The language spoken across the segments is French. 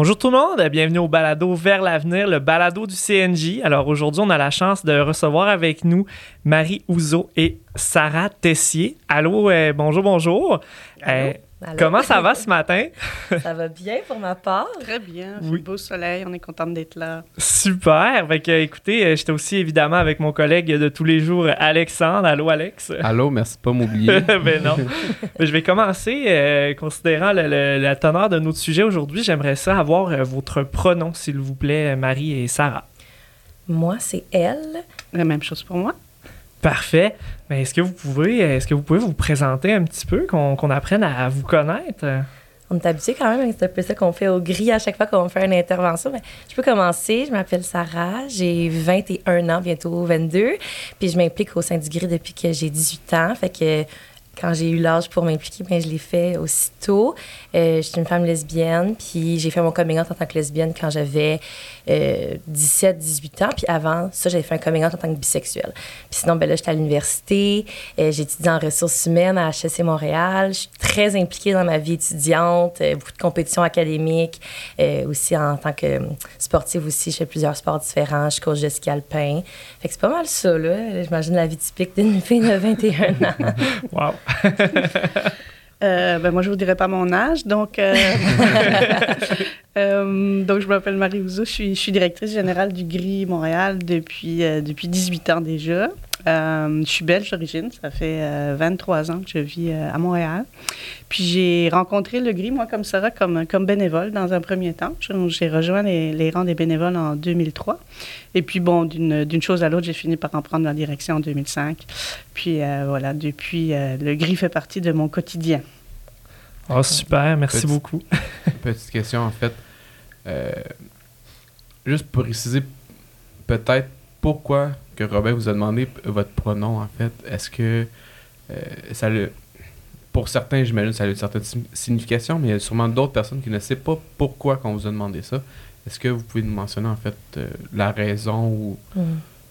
Bonjour tout le monde, bienvenue au balado Vers l'avenir, le balado du CNJ. Alors aujourd'hui, on a la chance de recevoir avec nous Marie Ouzo et Sarah Tessier. Allô, euh, bonjour, bonjour. Euh, comment ça va ce matin? ça va bien pour ma part. Très bien. Oui. beau soleil, on est contente d'être là. Super. Fait que, écoutez, euh, j'étais aussi évidemment avec mon collègue de tous les jours, Alexandre. Allô, Alex? Allô, merci de pas m'oublier. ben non. je vais commencer, considérant la teneur de notre sujet aujourd'hui, j'aimerais ça avoir votre pronom, s'il vous plaît, Marie et Sarah. Moi, c'est elle. La même chose pour moi. Parfait. Mais est-ce que vous pouvez est-ce que vous pouvez vous présenter un petit peu, qu'on apprenne à vous connaître? On est habitué quand même, c'est un peu ça qu'on fait au gris à chaque fois qu'on fait une intervention. Je peux commencer. Je m'appelle Sarah, j'ai 21 ans, bientôt 22. Puis je m'implique au sein du gris depuis que j'ai 18 ans. Fait que quand j'ai eu l'âge pour m'impliquer, bien, je l'ai fait aussitôt. Euh, je suis une femme lesbienne, puis j'ai fait mon coming out en tant que lesbienne quand j'avais 17-18 euh, ans. Puis avant ça, j'avais fait un coming out en tant que bisexuelle. Puis sinon, ben là, j'étais à l'université, euh, j'ai étudié en ressources humaines à HEC Montréal. Je suis très impliquée dans ma vie étudiante, beaucoup de compétitions académiques, aussi en tant que sportive aussi, je fais plusieurs sports différents, je coach de ski alpin. Fait que c'est pas mal ça, là. J'imagine la vie typique d'une fille de 21 ans. wow! Euh, ben moi, je ne vous dirai pas mon âge. Donc, euh, euh, donc je m'appelle Marie Ouzou. Je suis, je suis, directrice générale du GRI Montréal depuis, depuis 18 ans déjà. je suis belge d'origine. Ça fait 23 ans que je vis à Montréal. Puis j'ai rencontré le GRI, moi, comme Sarah, comme, comme bénévole dans un premier temps. J'ai rejoint les, les, rangs des bénévoles en 2003. Et puis, bon, d'une chose à l'autre, j'ai fini par en prendre la direction en 2005. Puis voilà, depuis, le GRI fait partie de mon quotidien. Oh, super, merci beaucoup. petite question, en fait. Euh, juste pour préciser, peut-être pourquoi que Robin vous a demandé votre pronom, en fait. Est-ce que euh, ça le. Pour certains, j'imagine, ça a une certaine signification, mais il y a sûrement d'autres personnes qui ne savent pas pourquoi qu'on vous a demandé ça. Est-ce que vous pouvez nous mentionner, en fait, euh, la raison ou. Mm.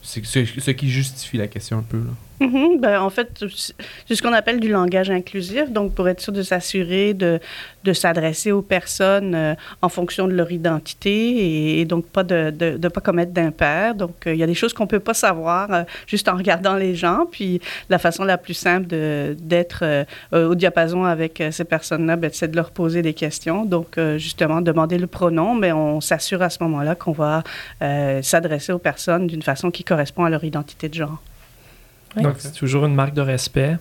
C'est ce qui justifie la question un peu, là? Mm-hmm. ben, en fait, c'est ce qu'on appelle du langage inclusif. Donc, pour être sûr de s'assurer de, s'adresser aux personnes euh, en fonction de leur identité et, donc pas de ne pas commettre d'impair. Donc, euh, il y a des choses qu'on ne peut pas savoir euh, juste en regardant les gens. Puis, la façon la plus simple d'être au diapason avec ces personnes-là, ben, c'est de leur poser des questions. Donc, justement, demander le pronom, mais on s'assure à ce moment-là qu'on va s'adresser aux personnes d'une façon qui correspond à leur identité de genre. Donc, c'est toujours une marque de respect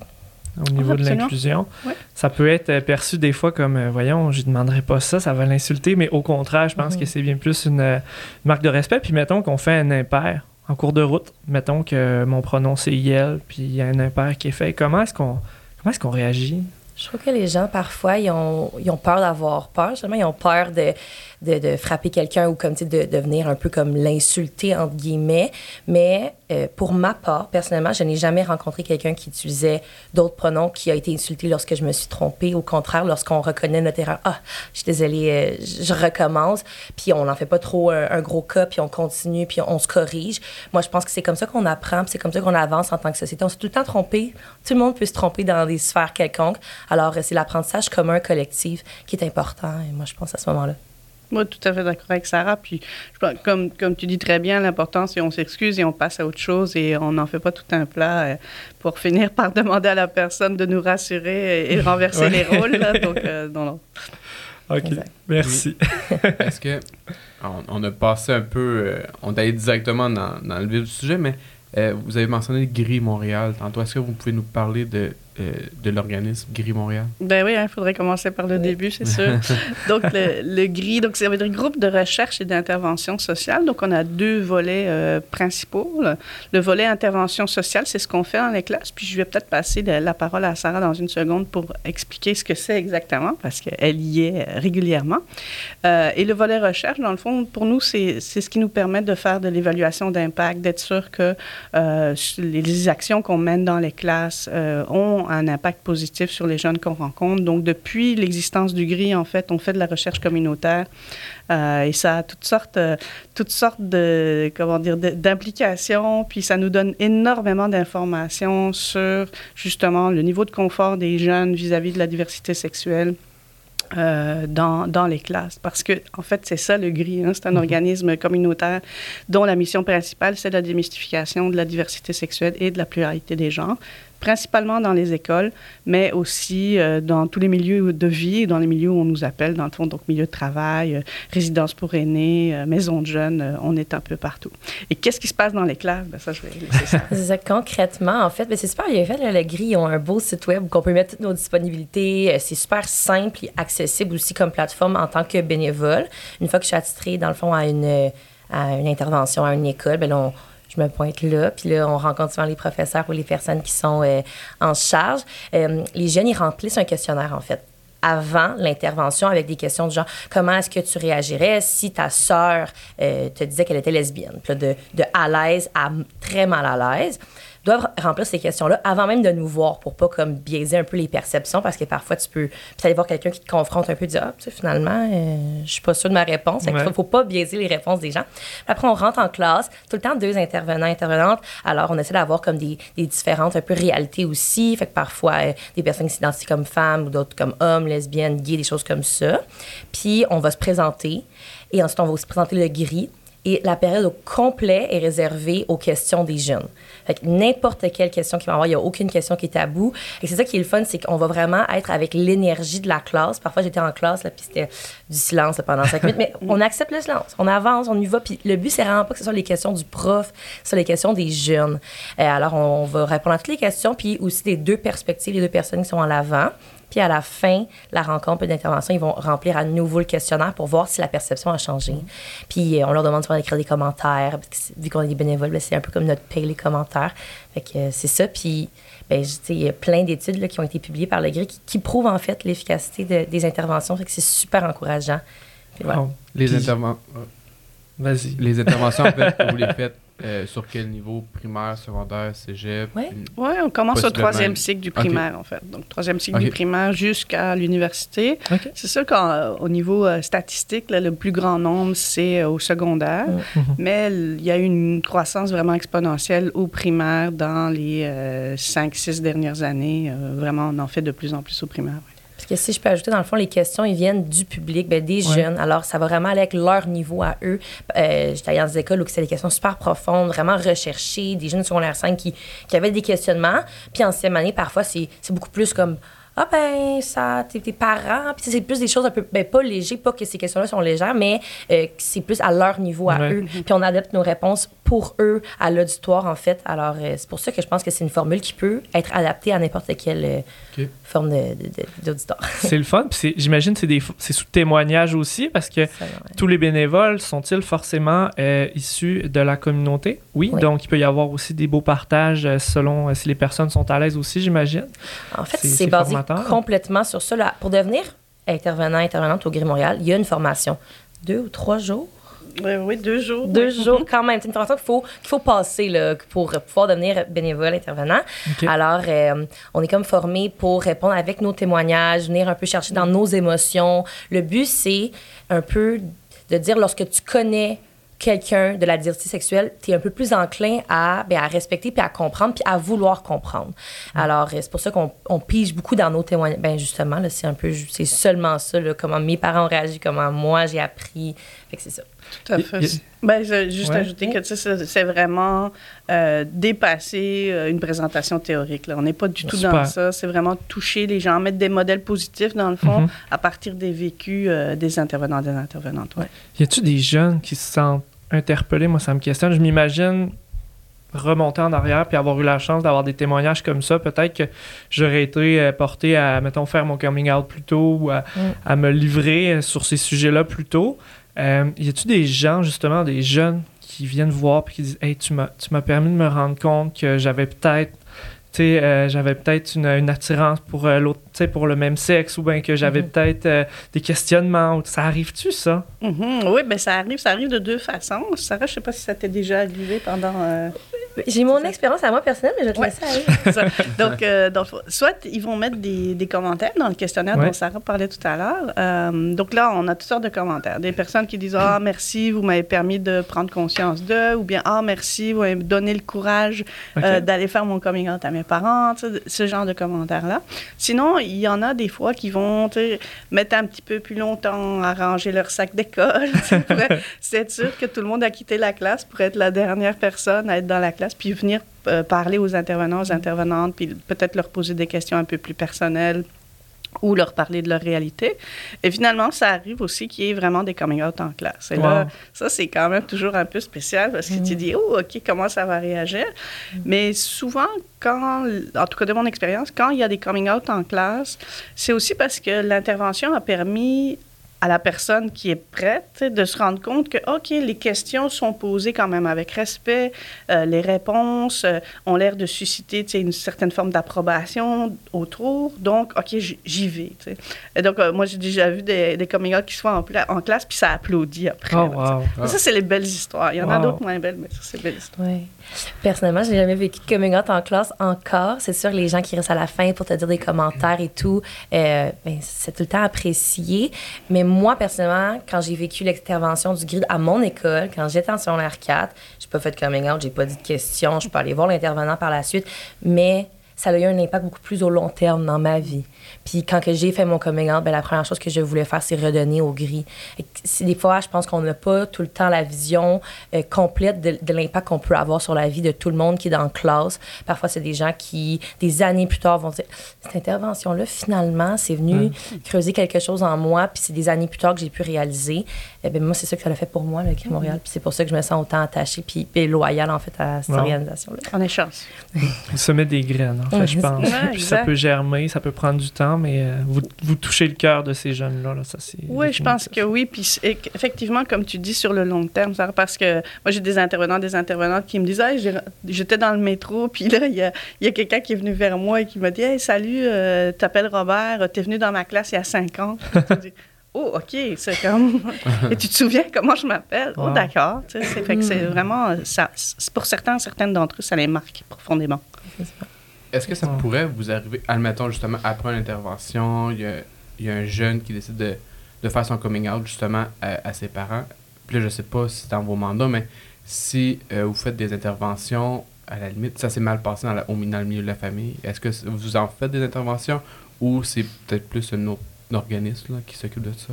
au niveau de l'inclusion. Ça peut être euh, perçu des fois comme, euh, voyons, je ne demanderai pas ça, ça va l'insulter, mais au contraire, je pense mhm. que c'est bien plus une, euh, marque de respect. Puis mettons qu'on fait un impair en cours de route. Mettons que mon pronom c'est Yel, puis il y a un impair qui est fait. Comment est-ce qu'on comment est-ce qu'on réagit? Je trouve que les gens, parfois, ils ont, ils ont peur d'avoir peur. Justement, ils ont peur de, de, de frapper quelqu'un ou comme, de, de venir un peu comme l'insulter, entre guillemets. Mais euh, pour ma part, personnellement, je n'ai jamais rencontré quelqu'un qui utilisait d'autres pronoms qui a été insulté lorsque je me suis trompée. Au contraire, lorsqu'on reconnaît notre erreur, ah, je suis désolée, euh, je recommence, puis on n'en fait pas trop un, gros cas, puis on continue, puis on, se corrige. Moi, je pense que c'est comme ça qu'on apprend, c'est comme ça qu'on avance en tant que société. On s'est tout le temps trompé. Tout le monde peut se tromper dans des sphères quelconques. Alors, c'est l'apprentissage commun collectif qui est important. Et moi, je pense à ce moment-là. Moi, tout à fait d'accord avec Sarah. Puis, comme, comme tu dis très bien, l'important, c'est qu'on s'excuse et on passe à autre chose et on n'en fait pas tout un plat euh, pour finir par demander à la personne de nous rassurer et, renverser les rôles. donc, euh, non, non. OK. Merci. Est-ce que on, a passé un peu, euh, on est allé directement dans, dans, le vif du sujet, mais vous avez mentionné Gris Montréal tantôt. Est-ce que vous pouvez nous parler de euh, de l'organisme Gris Montréal? Ben oui, il hein, faudrait commencer par le début, c'est sûr. donc, le, le, GRI, donc, ça veut dire Groupe de recherche et d'intervention sociale. Donc, on a deux volets euh, principaux. Le volet intervention sociale, c'est ce qu'on fait dans les classes. Puis, je vais peut-être passer la parole à Sarah dans une seconde pour expliquer ce que c'est exactement, parce qu'elle y est euh, régulièrement. et le volet recherche, dans le fond, pour nous, c'est ce qui nous permet de faire de l'évaluation d'impact, d'être sûr que les actions qu'on mène dans les classes ont un impact positif sur les jeunes qu'on rencontre. Donc, depuis l'existence du GRI, en fait, on fait de la recherche communautaire euh, et ça a toutes sortes, euh, toutes sortes de, comment dire, d'implications. Puis ça nous donne énormément d'informations sur justement le niveau de confort des jeunes vis-à-vis -vis de la diversité sexuelle euh, dans, dans, les classes. Parce que, en fait, c'est ça le GRI. Hein, c'est un mhm. organisme communautaire dont la mission principale, c'est la démystification de la diversité sexuelle et de la pluralité des genres principalement dans les écoles, mais aussi euh, dans tous les milieux de vie, dans les milieux où on nous appelle, dans le fond, donc milieu de travail, euh, résidence pour aînés, euh, maison de jeunes, on est un peu partout. Et qu'est-ce qui se passe dans les classes? Ben, ça, ça. Concrètement, en fait, c'est super bien fait. le GRI, ils ont un beau site web où on peut mettre toutes nos disponibilités. C'est super simple et accessible aussi comme plateforme en tant que bénévole. Une fois que je suis attitrée, dans le fond, à une, à une intervention à une école, ben, on je me pointe là. Puis là, on rencontre souvent les professeurs ou les personnes qui sont euh, en charge. Euh, les jeunes, ils remplissent un questionnaire, en fait avant l'intervention avec des questions de genre comment est-ce que tu réagirais si ta sœur euh, te disait qu'elle était lesbienne? De, de à l'aise à très mal à l'aise doivent remplir ces questions-là avant même de nous voir pour pas comme biaiser un peu les perceptions parce que parfois tu peux aller voir quelqu'un qui te confronte un peu dire ah tu sais, finalement euh, je suis pas sûre de ma réponse. Il ne faut pas biaiser les réponses des gens. Après on rentre en classe tout le temps deux intervenants intervenantes. Alors on essaie d'avoir comme des, des, différentes un peu réalités aussi. Fait que parfois euh, des personnes qui s'identifient comme femmes ou d'autres comme hommes lesbiennes gays des choses comme ça. Puis on va se présenter. Et ensuite on va aussi présenter le gris. Et la période au complet est réservée aux questions des jeunes. Fait n'importe quelle question qu'il va avoir, il n'y a aucune question qui est taboue. Et c'est ça qui est le fun, c'est qu'on va vraiment être avec l'énergie de la classe. Parfois, j'étais en classe, là, puis c'était du silence pendant cinq minutes, mais on accepte le silence. On avance, on y va. Puis le but, c'est vraiment pas que ce soit les questions du prof, ce soit les questions des jeunes. Euh, alors, on va répondre à toutes les questions, puis aussi des deux perspectives, les deux personnes qui sont en l'avant. Puis à la fin, la rencontre d'intervention, ils vont remplir à nouveau le questionnaire pour voir si la perception a changé. Puis euh, on leur demande souvent d'écrire des commentaires. vu qu'on est des bénévoles, c'est un peu comme notre paye les commentaires. Fait que euh, c'est ça. Puis ben, il y a plein d'études qui ont été publiées par le GRI qui, prouvent en fait l'efficacité des interventions. Fait que c'est super encourageant. Les interventions. Vas-y. Les interventions, en fait, vous les faites euh, sur quel niveau? Primaire, secondaire, cégep? Oui, ouais, on commence au troisième cycle du primaire, en fait. Donc, troisième cycle du primaire jusqu'à l'université. C'est sûr qu'au niveau euh, statistique, le plus grand nombre, c'est euh, au secondaire. Mm-hmm. Mais il y a eu une croissance vraiment exponentielle au primaire dans les cinq, six dernières années. vraiment, on en fait de plus en plus au primaire. Parce que si je peux ajouter, dans le fond, les questions, ils viennent du public, ben, des jeunes. Alors, ça va vraiment aller avec leur niveau à eux. Euh, J'étais allée dans des écoles où c'est des questions super profondes, vraiment recherchées, des jeunes secondaires 5 qui, qui avaient des questionnements. Puis en sixième année, parfois, c'est beaucoup plus comme ah ben ça tes, tes parents puis c'est plus des choses un peu ben, pas légères pas que ces questions-là sont légères mais euh, c'est plus à leur niveau à eux. Puis on adapte nos réponses pour eux à l'auditoire en fait. Alors euh, c'est pour ça que je pense que c'est une formule qui peut être adaptée à n'importe quelle euh, forme d'auditoire. C'est le fun puis j'imagine c'est des c'est sous témoignage aussi parce que tous les bénévoles sont-ils forcément issus de la communauté? Oui, donc il peut y avoir aussi des beaux partages selon si les personnes sont à l'aise aussi j'imagine. En fait c'est basé complètement sur ça. Là. Pour devenir intervenant, intervenante au Gris Montréal, il y a une formation. Deux ou trois jours? Oui, oui, deux jours. Deux jours quand même. C'est une formation qu'il faut, qu'il faut passer là, pour pouvoir devenir bénévole intervenant. Alors, euh, on est comme formé pour répondre avec nos témoignages, venir un peu chercher dans nos émotions. Le but, c'est un peu de dire lorsque tu connais quelqu'un de la diversité sexuelle, tu es un peu plus enclin à, ben, à respecter, puis à comprendre, puis à vouloir comprendre. Alors, c'est pour ça qu'on on pige beaucoup dans nos témoignages. Ben justement, c'est un peu, c'est seulement ça, là, comment mes parents ont réagi, comment moi j'ai appris. Fait que c'est ça. Tout à fait. Ben, juste ajouter que c'est vraiment euh, dépasser euh, une présentation théorique. Là. On n'est pas du tout dans ça. C'est vraiment toucher les gens, mettre des modèles positifs, dans le fond, mm-hmm. à partir des vécus euh, des intervenants, des intervenantes. Ouais. Y a-t-il des jeunes qui se sentent interpellés? Moi, ça me questionne. Je m'imagine remonter en arrière puis avoir eu la chance d'avoir des témoignages comme ça, peut-être que j'aurais été porté à, mettons, faire mon coming out plus tôt ou à, mm. à me livrer sur ces sujets-là plus tôt. Euh, y a-tu des gens, justement, des jeunes qui viennent voir et qui disent Hey, tu m'as permis de me rendre compte que j'avais peut-être. Euh, j'avais peut-être une, une, attirance pour euh, l'autre, pour le même sexe, ou bien que j'avais mm-hmm. peut-être euh, des questionnements. Ça arrive-tu, ça? Mm-hmm. Oui, bien, ça arrive. Ça arrive de deux façons. Sarah, je sais pas si ça t'est déjà arrivé pendant J'ai mon expérience à moi personnelle, mais je te laisser aller. donc, euh, donc, soit ils vont mettre des, des commentaires dans le questionnaire dont Sarah parlait tout à l'heure. Euh, donc là, on a toutes sortes de commentaires. Des personnes qui disent Ah, merci, vous m'avez permis de prendre conscience d'eux, ou bien Ah, merci, vous m'avez donné le courage euh, d'aller faire mon coming out à mes parents, ce genre de commentaires-là. Sinon, il y en a des fois qui vont mettre un petit peu plus longtemps à ranger leur sac d'école. c'est sûr que tout le monde a quitté la classe pour être la dernière personne à être dans la classe puis venir euh, parler aux intervenants, aux intervenantes, puis peut-être leur poser des questions un peu plus personnelles ou leur parler de leur réalité. Et finalement, ça arrive aussi qu'il y ait vraiment des coming out en classe. Et là, ça, c'est quand même toujours un peu spécial parce que tu mm. dis, oh, OK, comment ça va réagir? Mais souvent, quand, en tout cas de mon expérience, quand il y a des coming out en classe, c'est aussi parce que l'intervention a permis à la personne qui est prête de se rendre compte que, OK, les questions sont posées quand même avec respect, euh, les réponses euh, ont l'air de susciter une certaine forme d'approbation autour, donc, OK, j'y vais. Et donc, euh, moi, j'ai déjà vu des, des coming out qui se font en, classe, puis ça applaudit après. Oh, wow. Ça, c'est les belles histoires. Il y en a d'autres moins belles, mais ça, c'est belles histoires. Oui. Personnellement, je n'ai jamais vécu de coming out en classe encore. C'est sûr, les gens qui restent à la fin pour te dire des commentaires et tout, ben, c'est tout le temps apprécié. Mais moi, personnellement, quand j'ai vécu l'intervention du grid à mon école, quand j'étais en secondaire 4, j'ai pas fait de coming out, j'ai pas dit de questions, je peux aller voir l'intervenant par la suite, mais ça a eu un impact beaucoup plus au long terme dans ma vie. Puis quand que j'ai fait mon coming out, ben, la première chose que je voulais faire, c'est redonner au gris. Des fois, je pense qu'on n'a pas tout le temps la vision euh, complète de, l'impact qu'on peut avoir sur la vie de tout le monde qui est dans la classe. Parfois, c'est des gens qui, des années plus tard, vont dire Cette intervention-là, finalement, c'est venu creuser quelque chose en moi, puis c'est des années plus tard que j'ai pu réaliser. Eh ben, moi, c'est ça que ça l'a fait pour moi, le Gris Montréal. Puis c'est pour ça que je me sens autant attachée, puis, puis loyale, en fait, à cette organisation-là. On est chance. met des graines, en fait, je pense. puis ça peut germer, ça peut prendre du temps mais euh, vous, vous, touchez le cœur de ces jeunes-là. Là, ça, c'est oui, je pense que oui. Puis effectivement, comme tu dis, sur le long terme, parce que moi, j'ai des intervenants, des intervenantes qui me disent j'étais dans le métro, puis là, il y a, y a quelqu'un qui est venu vers moi et qui m'a dit Hey, salut, euh, t'appelles Robert, t'es venu dans ma classe il y a cinq ans. Oh, OK, c'est comme. Et tu te souviens comment je m'appelle? Oh, d'accord. C'est fait que c'est hmm. vraiment. Ça, pour certains, certaines d'entre eux, ça les marque profondément. Est-ce que ça pourrait vous arriver, admettons justement, après une intervention, il y a, un jeune qui décide de, faire son coming out justement à, ses parents? Puis là, je sais pas si c'est dans vos mandats, mais si euh, vous faites des interventions, à la limite, ça s'est mal passé dans, la, au, dans le milieu de la famille, est-ce que vous en faites des interventions ou c'est peut-être plus un autre organisme qui s'occupe de ça?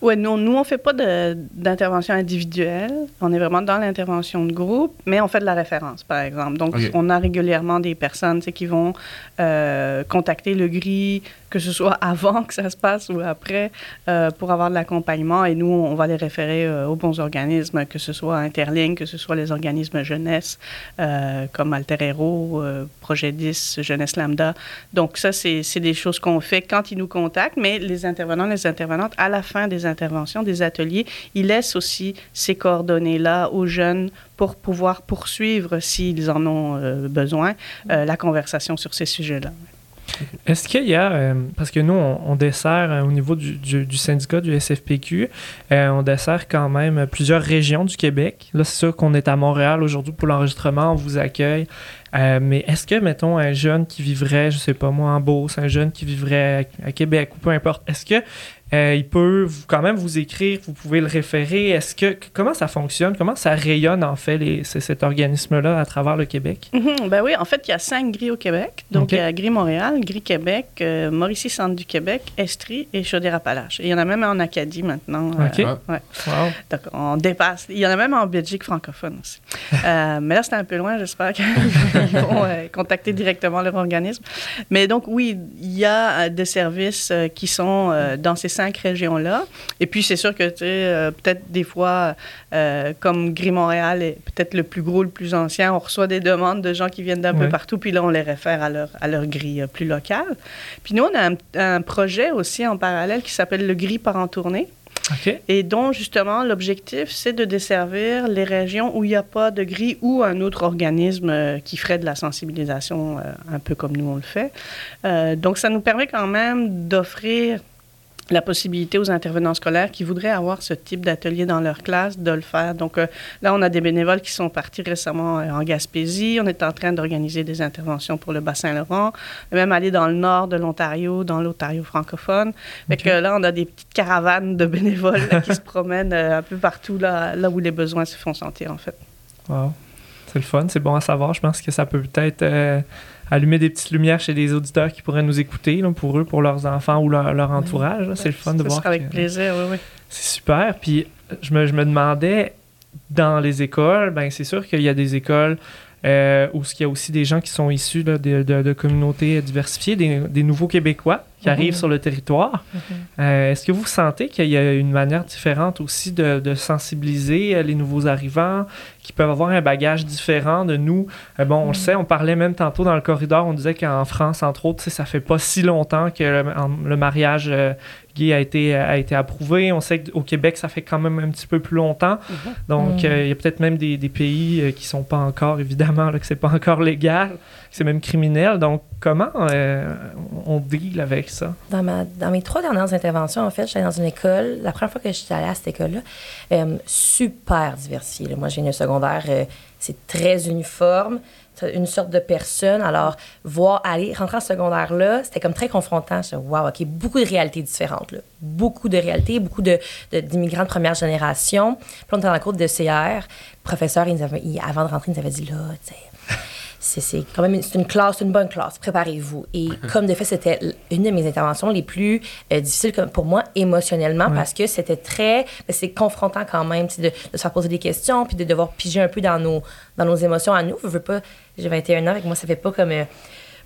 Oui, nous, nous, on ne fait pas d'intervention individuelle. On est vraiment dans l'intervention de groupe, mais on fait de la référence, par exemple. Donc, on a régulièrement des personnes qui vont euh, contacter le gris, que ce soit avant que ça se passe ou après, euh, pour avoir de l'accompagnement. Et nous, on va les référer euh, aux bons organismes, que ce soit Interligne, que ce soit les organismes jeunesse, comme Alter Hero, Projet 10, Jeunesse Lambda. Donc, ça, c'est des choses qu'on fait quand ils nous contactent, mais les intervenants, les intervenantes, à la fin des interventions, des ateliers, ils laissent aussi ces coordonnées-là aux jeunes pour pouvoir poursuivre, s'ils en ont euh, besoin, euh, la conversation sur ces sujets-là. Est-ce qu'il y a, euh, parce que nous, on, dessert au niveau du, du, syndicat du SFPQ, on dessert quand même plusieurs régions du Québec. Là, c'est sûr qu'on est à Montréal aujourd'hui pour l'enregistrement, on vous accueille. mais est-ce que, mettons, un jeune qui vivrait, je sais pas moi, en Beauce, un jeune qui vivrait à Québec ou peu importe, est-ce que euh, il peut quand même vous écrire, vous pouvez le référer. Est-ce que comment ça fonctionne? Comment ça rayonne en fait les, cet organisme-là à travers le Québec? Mm-hmm. Ben oui, en fait, il y a cinq grilles au Québec. Donc il y a Gris Montréal, Gris Québec, euh, Mauricie Centre du Québec, Estrie et Chaudière-Appalaches. il y en a même en Acadie maintenant. Euh, ok. ouais. Donc on dépasse. Il y en a même en Belgique francophone aussi. mais là, c'est un peu loin. J'espère qu'ils vont contacter directement leur organisme. Mais donc oui, il y a des services qui sont dans ces cinq régions-là. Et puis, c'est sûr que, tu sais, euh, peut-être des fois, euh, comme Gris-Montréal est peut-être le plus gros, le plus ancien, on reçoit des demandes de gens qui viennent d'un peu partout, puis là, on les réfère à leur, à leur grille euh, plus locale. Puis nous, on a un, projet aussi en parallèle qui s'appelle le Gris par en tournée. Et dont, justement, l'objectif, c'est de desservir les régions où il n'y a pas de gris ou un autre organisme qui ferait de la sensibilisation un peu comme nous on le fait. donc, ça nous permet quand même d'offrir la possibilité aux intervenants scolaires qui voudraient avoir ce type d'atelier dans leur classe de le faire. Donc euh, là, on a des bénévoles qui sont partis récemment euh, en Gaspésie. On est en train d'organiser des interventions pour le Bas-Saint-Laurent, même aller dans le nord de l'Ontario, dans l'Ontario francophone. Fait que là, on a des petites caravanes de bénévoles qui se promènent euh, un peu partout là, là où les besoins se font sentir, en fait. Wow. C'est le fun, c'est bon à savoir. Je pense que ça peut peut-être allumer des petites lumières chez des auditeurs qui pourraient nous écouter, pour eux, pour leurs enfants ou leur, entourage. C'est le fun de voir. avec plaisir, oui, oui. C'est super. Puis je me, je me demandais, dans les écoles, ben c'est sûr qu'il y a des écoles euh, où il y a aussi des gens qui sont issus de, de, communautés diversifiées, des, nouveaux Québécois qui mhm. arrivent sur le territoire. Mhm. Euh, est-ce que vous sentez qu'il y a une manière différente aussi de, sensibiliser euh, les nouveaux arrivants qui peuvent avoir un bagage différent de nous? bon, on le mhm. sait, on parlait même tantôt dans le corridor, on disait qu'en France, entre autres, ça fait pas si longtemps que le, mariage a été, a été approuvé. On sait qu'au Québec, ça fait quand même un petit peu plus longtemps. Mhm. Donc, euh, il y a peut-être même des, des pays euh, qui sont pas encore, évidemment, là, que c'est pas encore légal, que c'est même criminel. Donc, comment euh, on deal avec ça? Dans, mes trois dernières interventions, en fait, j'étais dans une école. La première fois que j'étais allée à cette école-là, super diversifiée. Moi, j'ai une secondaire, c'est très uniforme une sorte de personne. Alors, voir aller rentrer en secondaire là, c'était comme très confrontant. Je wow, OK, beaucoup de réalités différentes. Beaucoup de réalités, beaucoup de, d'immigrants de, première génération. Puis on était dans la cour de CR. Le professeur, il avait, avant de rentrer, il nous avait dit là, tu sais c'est quand même une classe, une bonne classe. Préparez-vous. Et comme de fait, c'était une de mes interventions les plus euh, difficiles pour moi émotionnellement parce que c'était très, ben, c'est confrontant quand même de, de, se faire poser des questions puis de devoir piger un peu dans nos, dans nos émotions à nous. Je veux pas, j'ai 21 ans avec moi, ça fait pas comme euh,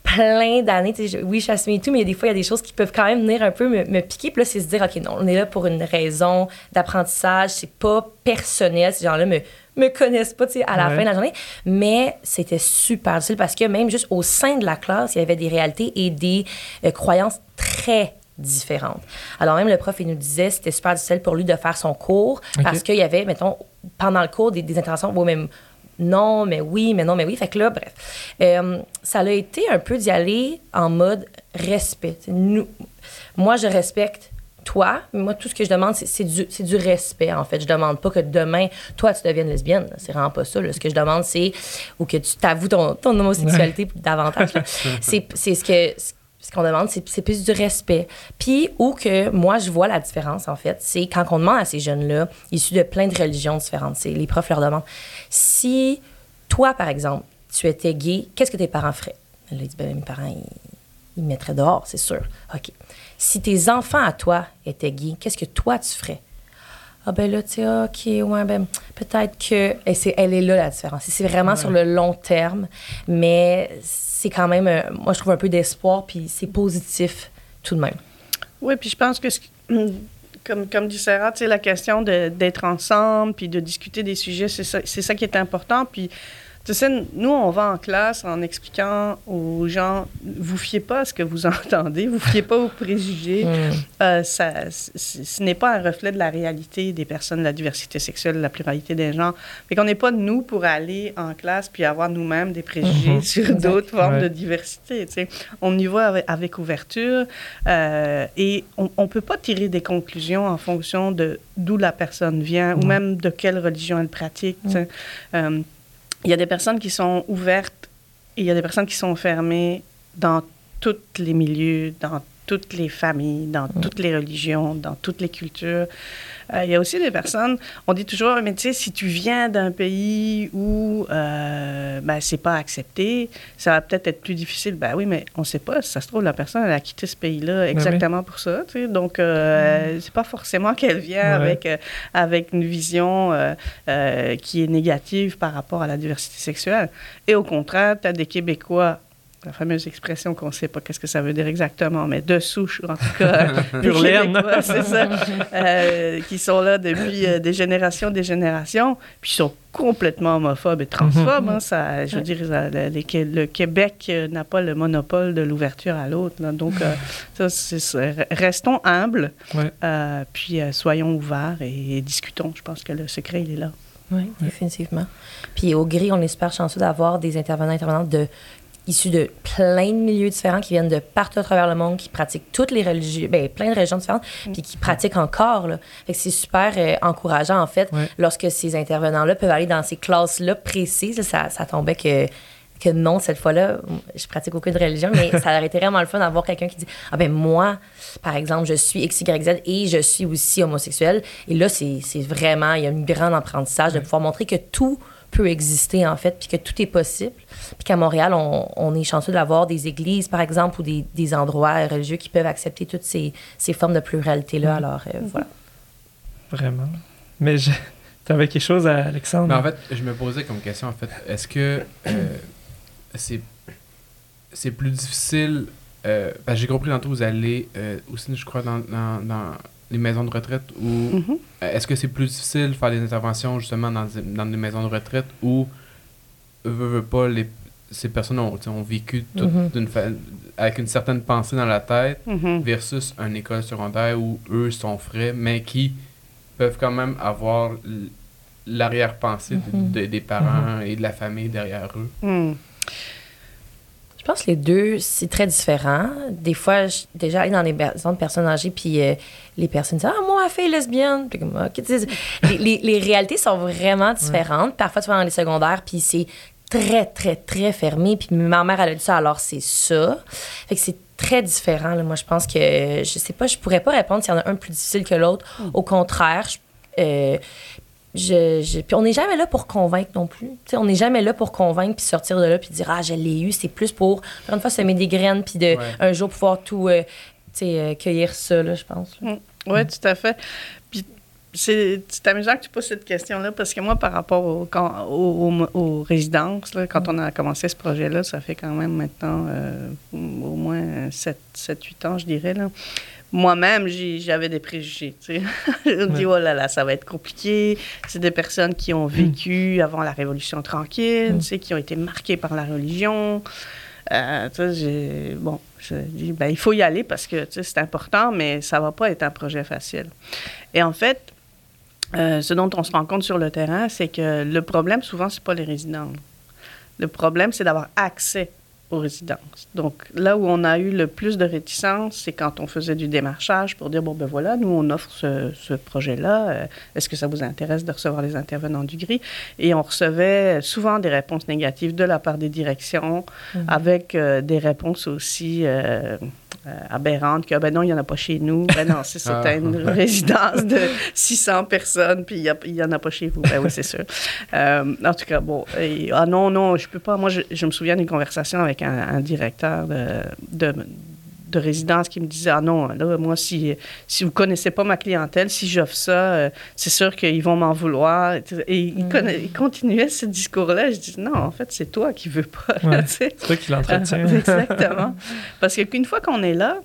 plein d'années. Oui, je suis et tout, mais des fois, il y a des choses qui peuvent quand même venir un peu me, me piquer. Puis là, c'est se dire, OK, non, on est là pour une raison d'apprentissage. C'est pas personnel. Ces gens-là me, me connaissent pas à la fin de la journée. Mais c'était super difficile parce que même juste au sein de la classe, il y avait des réalités et des euh, croyances très différentes. Alors même le prof, il nous disait c'était super difficile pour lui de faire son cours parce qu'il y avait, mettons, pendant le cours, des, des interventions, bon, même non, mais oui, mais non, mais oui. Fait que là, bref, euh, ça a été un peu d'y aller en mode respect. Nous, moi, je respecte toi, mais moi, tout ce que je demande, c'est du, du, respect, en fait. Je demande pas que demain, toi, tu deviennes lesbienne. C'est vraiment pas ça. Ce que je demande, c'est ou que tu t'avoues ton, ton homosexualité davantage. c'est ce que ce qu'on demande, c'est plus du respect. Puis, où que moi, je vois la différence, en fait, c'est quand on demande à ces jeunes-là, issus de plein de religions différentes, les profs leur demandent si toi, par exemple, tu étais gay, qu'est-ce que tes parents feraient? Là, ils disent ben, mes parents, ils mettraient dehors, c'est sûr. OK. Si tes enfants à toi étaient gays, qu'est-ce que toi, tu ferais? Ah ben là, tu sais, OK, ouais, ben peut-être que... Et c'est, elle est là, la différence. C'est vraiment sur le long terme, mais c'est quand même, euh, moi, je trouve un peu d'espoir, puis c'est positif tout de même. Oui, puis je pense que, comme, comme dit Sarah, la question d'être ensemble, puis de discuter des sujets, c'est ça, ça qui est important. Puis tu sais, nous, on va en classe en expliquant aux gens, vous fiez pas à ce que vous entendez, vous fiez pas aux préjugés. Mm. Euh, ça, ce n'est pas un reflet de la réalité des personnes, de la diversité sexuelle, de la pluralité des gens. Fait qu'on n'est pas nous pour aller en classe puis avoir nous-mêmes des préjugés mm-hmm. sur d'autres formes de diversité. Tu sais. On y va avec, ouverture euh, et on ne peut pas tirer des conclusions en fonction de d'où la personne vient ou même de quelle religion elle pratique. Tu sais. Euh, il y a des personnes qui sont ouvertes et il y a des personnes qui sont fermées dans tous les milieux, dans toutes les familles, dans mm. toutes les religions, dans toutes les cultures. Euh, il y a aussi des personnes, on dit toujours, mais tu sais, si tu viens d'un pays où euh, ben, c'est pas accepté, ça va peut-être être plus difficile. Ben oui, mais on sait pas. Si ça se trouve, la personne, elle a quitté ce pays-là ben exactement pour ça. Tu sais, donc, euh, mm. c'est pas forcément qu'elle vient avec, euh, avec une vision qui est négative par rapport à la diversité sexuelle. Et au contraire, tu as des Québécois la fameuse expression qu'on ne sait pas qu'est-ce que ça veut dire exactement, mais de souche, en tout cas, pur c'est ça, euh, qui sont là depuis euh, des générations, des générations, puis ils sont complètement homophobes et transphobes. Hein, ça, je veux dire, le Québec euh, n'a pas le monopole de l'ouverture à l'autre. Donc, ça, restons humbles, puis soyons ouverts et, discutons. Je pense que le secret, il est là. Oui, définitivement. Puis au gris, on espère chanceux d'avoir des intervenants intervenantes de issus de plein de milieux différents, qui viennent de partout à travers le monde, qui pratiquent toutes les religions, ben, plein de religions différentes, mm. puis qui pratiquent encore. Là. Fait que c'est super euh, encourageant, en fait, lorsque ces intervenants-là peuvent aller dans ces classes-là précises. Ça, ça tombait que que non, cette fois-là, je pratique aucune religion, mais ça aurait été vraiment le fun d'avoir quelqu'un qui dit Ah ben moi, par exemple, je suis X, Y, Z et je suis aussi homosexuel. Et là, c'est vraiment, il y a un grand apprentissage de pouvoir montrer que tout peut exister, en fait, puis que tout est possible. Puis qu'à Montréal, on, est chanceux d'avoir des églises, par exemple, ou des, des, endroits religieux qui peuvent accepter toutes ces, ces formes de pluralité-là. Mm-hmm. Alors, euh, voilà. Vraiment. Mais tu avais quelque chose, à Alexandre? Mais en fait, je me posais comme question, en fait, est-ce que euh, c'est c'est plus difficile. Euh, j'ai compris tantôt, vous allez euh, aussi, je crois, dans, dans, dans, les maisons de retraite ou mm-hmm. est-ce que c'est plus difficile de faire des interventions justement dans, dans des maisons de retraite où veut, pas les, ces personnes ont, ont vécu mm-hmm. avec une certaine pensée dans la tête mm-hmm. versus une école secondaire où eux sont frais mais qui peuvent quand même avoir l'arrière-pensée des parents et de la famille derrière eux. Je pense que les deux, c'est très différent. Des fois, déjà, aller dans des maisons de personnes âgées, puis euh, les personnes disent Ah, moi, fille lesbienne. Puis comme, les, les, les, réalités sont vraiment différentes. Parfois, tu vas dans les secondaires, puis c'est très, très, très fermé. Puis ma mère, elle a dit ça, alors c'est ça. Fait que c'est très différent. Là. Moi, je pense que, je sais pas, je pourrais pas répondre s'il y en a un plus difficile que l'autre. Hmm. Au contraire, euh, je, puis on n'est jamais là pour convaincre non plus. on n'est jamais là pour convaincre puis sortir de là puis dire ah je l'ai eu. C'est plus pour encore une fois semer des graines puis de un jour pouvoir tout euh, euh, cueillir ça là, je pense. Mm. Oui, tout à fait. Puis c'est amusant que tu poses cette question-là parce que moi, par rapport aux, aux, résidences, là, quand on a commencé ce projet-là, ça fait quand même maintenant euh, au moins 7-8 ans, je dirais. Là moi-même, j'avais des préjugés. Tu sais. je me dis, oh là là, ça va être compliqué. C'est des personnes qui ont vécu avant la Révolution tranquille, tu sais, qui ont été marquées par la religion. Euh, tu sais, bon, je dis, ben, il faut y aller parce que c'est important, mais ça va pas être un projet facile. Et en fait, euh, ce dont on se rend compte sur le terrain, c'est que le problème, souvent, c'est pas les résidents. Le problème, c'est d'avoir accès aux résidences. Donc, là où on a eu le plus de réticence, c'est quand on faisait du démarchage pour dire, bon, ben voilà, nous, on offre ce, projet-là. Euh, est-ce que ça vous intéresse de recevoir les intervenants du gris? Et on recevait souvent des réponses négatives de la part des directions, mhm. avec euh, des réponses aussi... Euh, aberrante que ben non, il n'y en a pas chez nous. Ben non, c'est ah. une résidence de 600 personnes, puis il n'y en a pas chez vous. Ben oui, c'est sûr. Euh, en tout cas, bon. ah non, non, je peux pas. Moi, je, me souviens d'une conversation avec un, directeur de de résidence qui me disaient Ah non, là, moi, si, si vous ne connaissez pas ma clientèle, si j'offre ça, euh, c'est sûr qu'ils vont m'en vouloir. Et il, mm. continuait ce discours-là. Je dis Non, en fait, c'est toi qui veux pas. c'est toi qui l'entretiens. Exactement. Parce qu'une fois qu'on est là,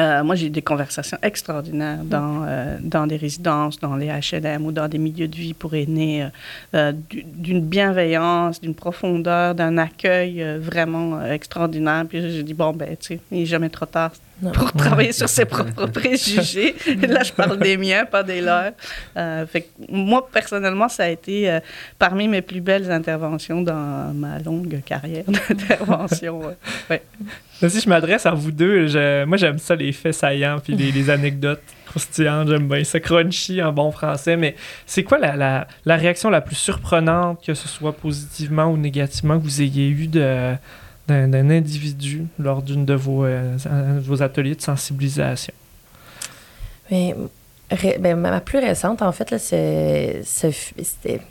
euh, moi, j'ai eu des conversations extraordinaires dans, euh, dans des résidences, dans les HLM ou dans des milieux de vie pour aînés, euh, d'une bienveillance, d'une profondeur, d'un accueil vraiment extraordinaire. Puis j'ai dit, bon, ben, tu sais, il n'est jamais trop tard pour travailler sur ses propres préjugés. Là, je parle des miens, pas des leurs. fait moi, personnellement, ça a été parmi mes plus belles interventions dans ma longue carrière d'intervention. ouais si je m'adresse à vous deux, moi j'aime ça les faits saillants puis les, anecdotes croustillantes, j'aime bien ça crunchy en bon français, mais c'est quoi la, réaction la plus surprenante, que ce soit positivement ou négativement, que vous ayez eu d'un individu lors d'une de vos, euh, vos ateliers de sensibilisation? Mais ben, ma plus récente, en fait, là, c'est,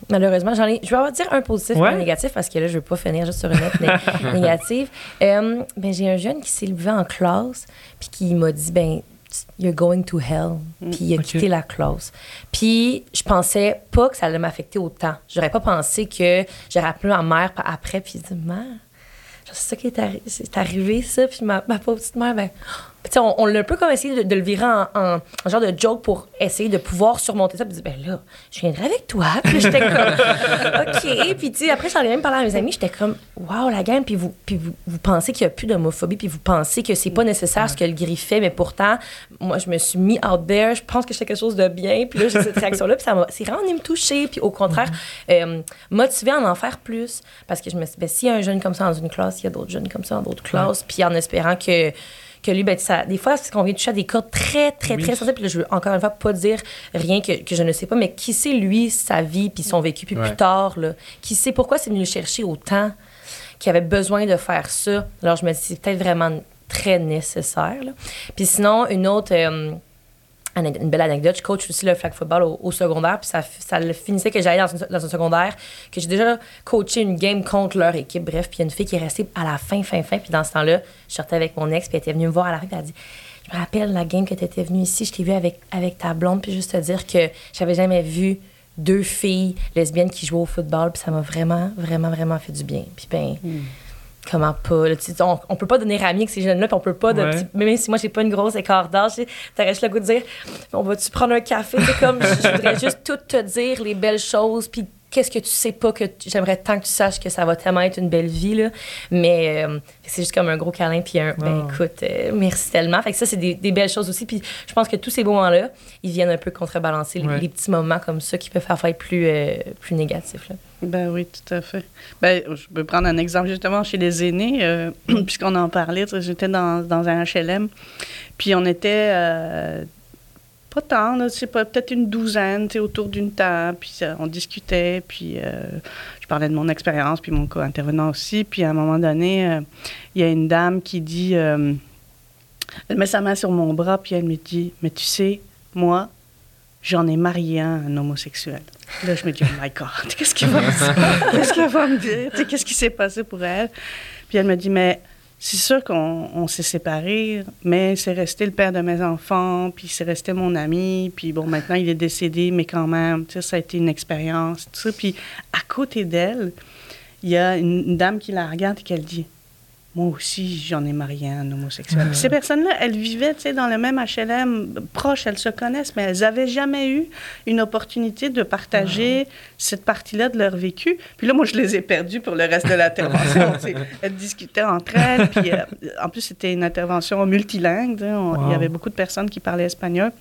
malheureusement, j'en ai. Je vais avoir dire un positif et un négatif parce que là, je veux pas finir juste sur une note négative. Euh, ben, j'ai un jeune qui s'est levé en classe puis qui m'a dit ben You're going to hell. Mm. Puis il a quitté la classe. Puis je pensais pas que ça allait m'affecter autant. J'aurais pas pensé que j'aurais appelé ma mère après puis dit Mère, c'est ça qui est, arrivé, ça. Puis ma, pauvre petite mère, ben on, on l'a un peu comme essayé de, le virer en, en, genre de joke pour essayer de pouvoir surmonter ça. Puis dire, ben là, je viendrai avec toi. Puis j'étais comme, OK. Puis tu sais, après, j'en ai même parlé à mes amis. J'étais comme, wow, la gang. Puis vous, puis vous, vous pensez qu'il n'y a plus d'homophobie. Puis vous pensez que c'est pas nécessaire ce que le gris fait. Mais pourtant, moi, je me suis mis out there. Je pense que je fais quelque chose de bien. Puis là, j'ai cette réaction-là. Puis ça m'a, c'est vraiment me toucher. Puis au contraire, euh, motiver à en faire plus. Parce que je me suis dit, ben, s'il y a un jeune comme ça dans une classe, il y a d'autres jeunes comme ça dans d'autres classes. Puis en espérant que que lui, ben, ça, des fois, c'est qu'on vient toucher à des cordes très, très, très sensibles. Puis là, je veux encore une fois pas dire rien que, que je ne sais pas, mais qui sait, lui, sa vie, puis son vécu, puis plus tard, là, qui sait pourquoi c'est venu le chercher autant, qu'il avait besoin de faire ça? Alors, je me dis, c'est peut-être vraiment très nécessaire. Là. Puis sinon, une autre. Euh, une belle anecdote, je coach aussi le flag football au, secondaire, puis ça, ça le finissait que j'allais dans, dans, un secondaire, que j'ai déjà coaché une game contre leur équipe, bref, puis il y a une fille qui est restée à la fin, fin, fin, puis dans ce temps-là, je sortais avec mon ex, puis elle était venue me voir à la fin, puis elle a dit Je me rappelle la game que tu étais venue ici, je t'ai vu avec, avec ta blonde, puis juste te dire que j'avais jamais vu deux filles lesbiennes qui jouaient au football, puis ça m'a vraiment, vraiment, vraiment fait du bien. Puis ben. Hmm comment pas. on, on, peut pas donner ami avec ces jeunes-là, puis on peut pas. De, même si moi, j'ai pas une grosse écart d'âge, t'aurais juste le goût de dire on va-tu prendre un café? Comme je, voudrais juste tout te dire les belles choses, puis qu'est-ce que tu sais pas que j'aimerais tant que tu saches que ça va tellement être une belle vie là mais euh, c'est juste comme un gros câlin puis un ben écoute euh, merci tellement fait que ça c'est des, belles choses aussi puis je pense que tous ces moments là ils viennent un peu contrebalancer les, petits moments comme ça qui peuvent faire être plus euh, plus négatifs là. Ben oui tout à fait ben je peux prendre un exemple justement chez les aînés puisqu'on en parlait j'étais dans, dans un HLM puis on était pas tant, peut-être une douzaine, autour d'une table, puis on discutait, puis euh, je parlais de mon expérience, puis mon co-intervenant aussi, puis à un moment donné, euh, il y a une dame qui dit, euh, elle met sa main sur mon bras, puis elle me dit, mais tu sais, moi, j'en ai marié un, un homosexuel. Là, je me dis, oh my God, qu'est-ce qu'il va, qu'est-ce qu'elle va me dire? Qu'est-ce qui s'est passé pour elle? Puis elle me dit, mais c'est sûr qu'on s'est séparés, mais c'est resté le père de mes enfants, puis c'est resté mon ami, puis bon, maintenant il est décédé, mais quand même, tu sais, ça a été une expérience, tout ça. Puis à côté d'elle, il y a une, dame qui la regarde et qui dit moi aussi, j'en ai marié un homosexuel. Ces personnes-là, elles vivaient dans le même HLM proche, elles se connaissent, mais elles n'avaient jamais eu une opportunité de partager cette partie-là de leur vécu. Puis là, moi, je les ai perdues pour le reste de l'intervention. elles discutaient entre elles. Puis, euh, en plus, c'était une intervention multilingue. Il y avait beaucoup de personnes qui parlaient espagnol.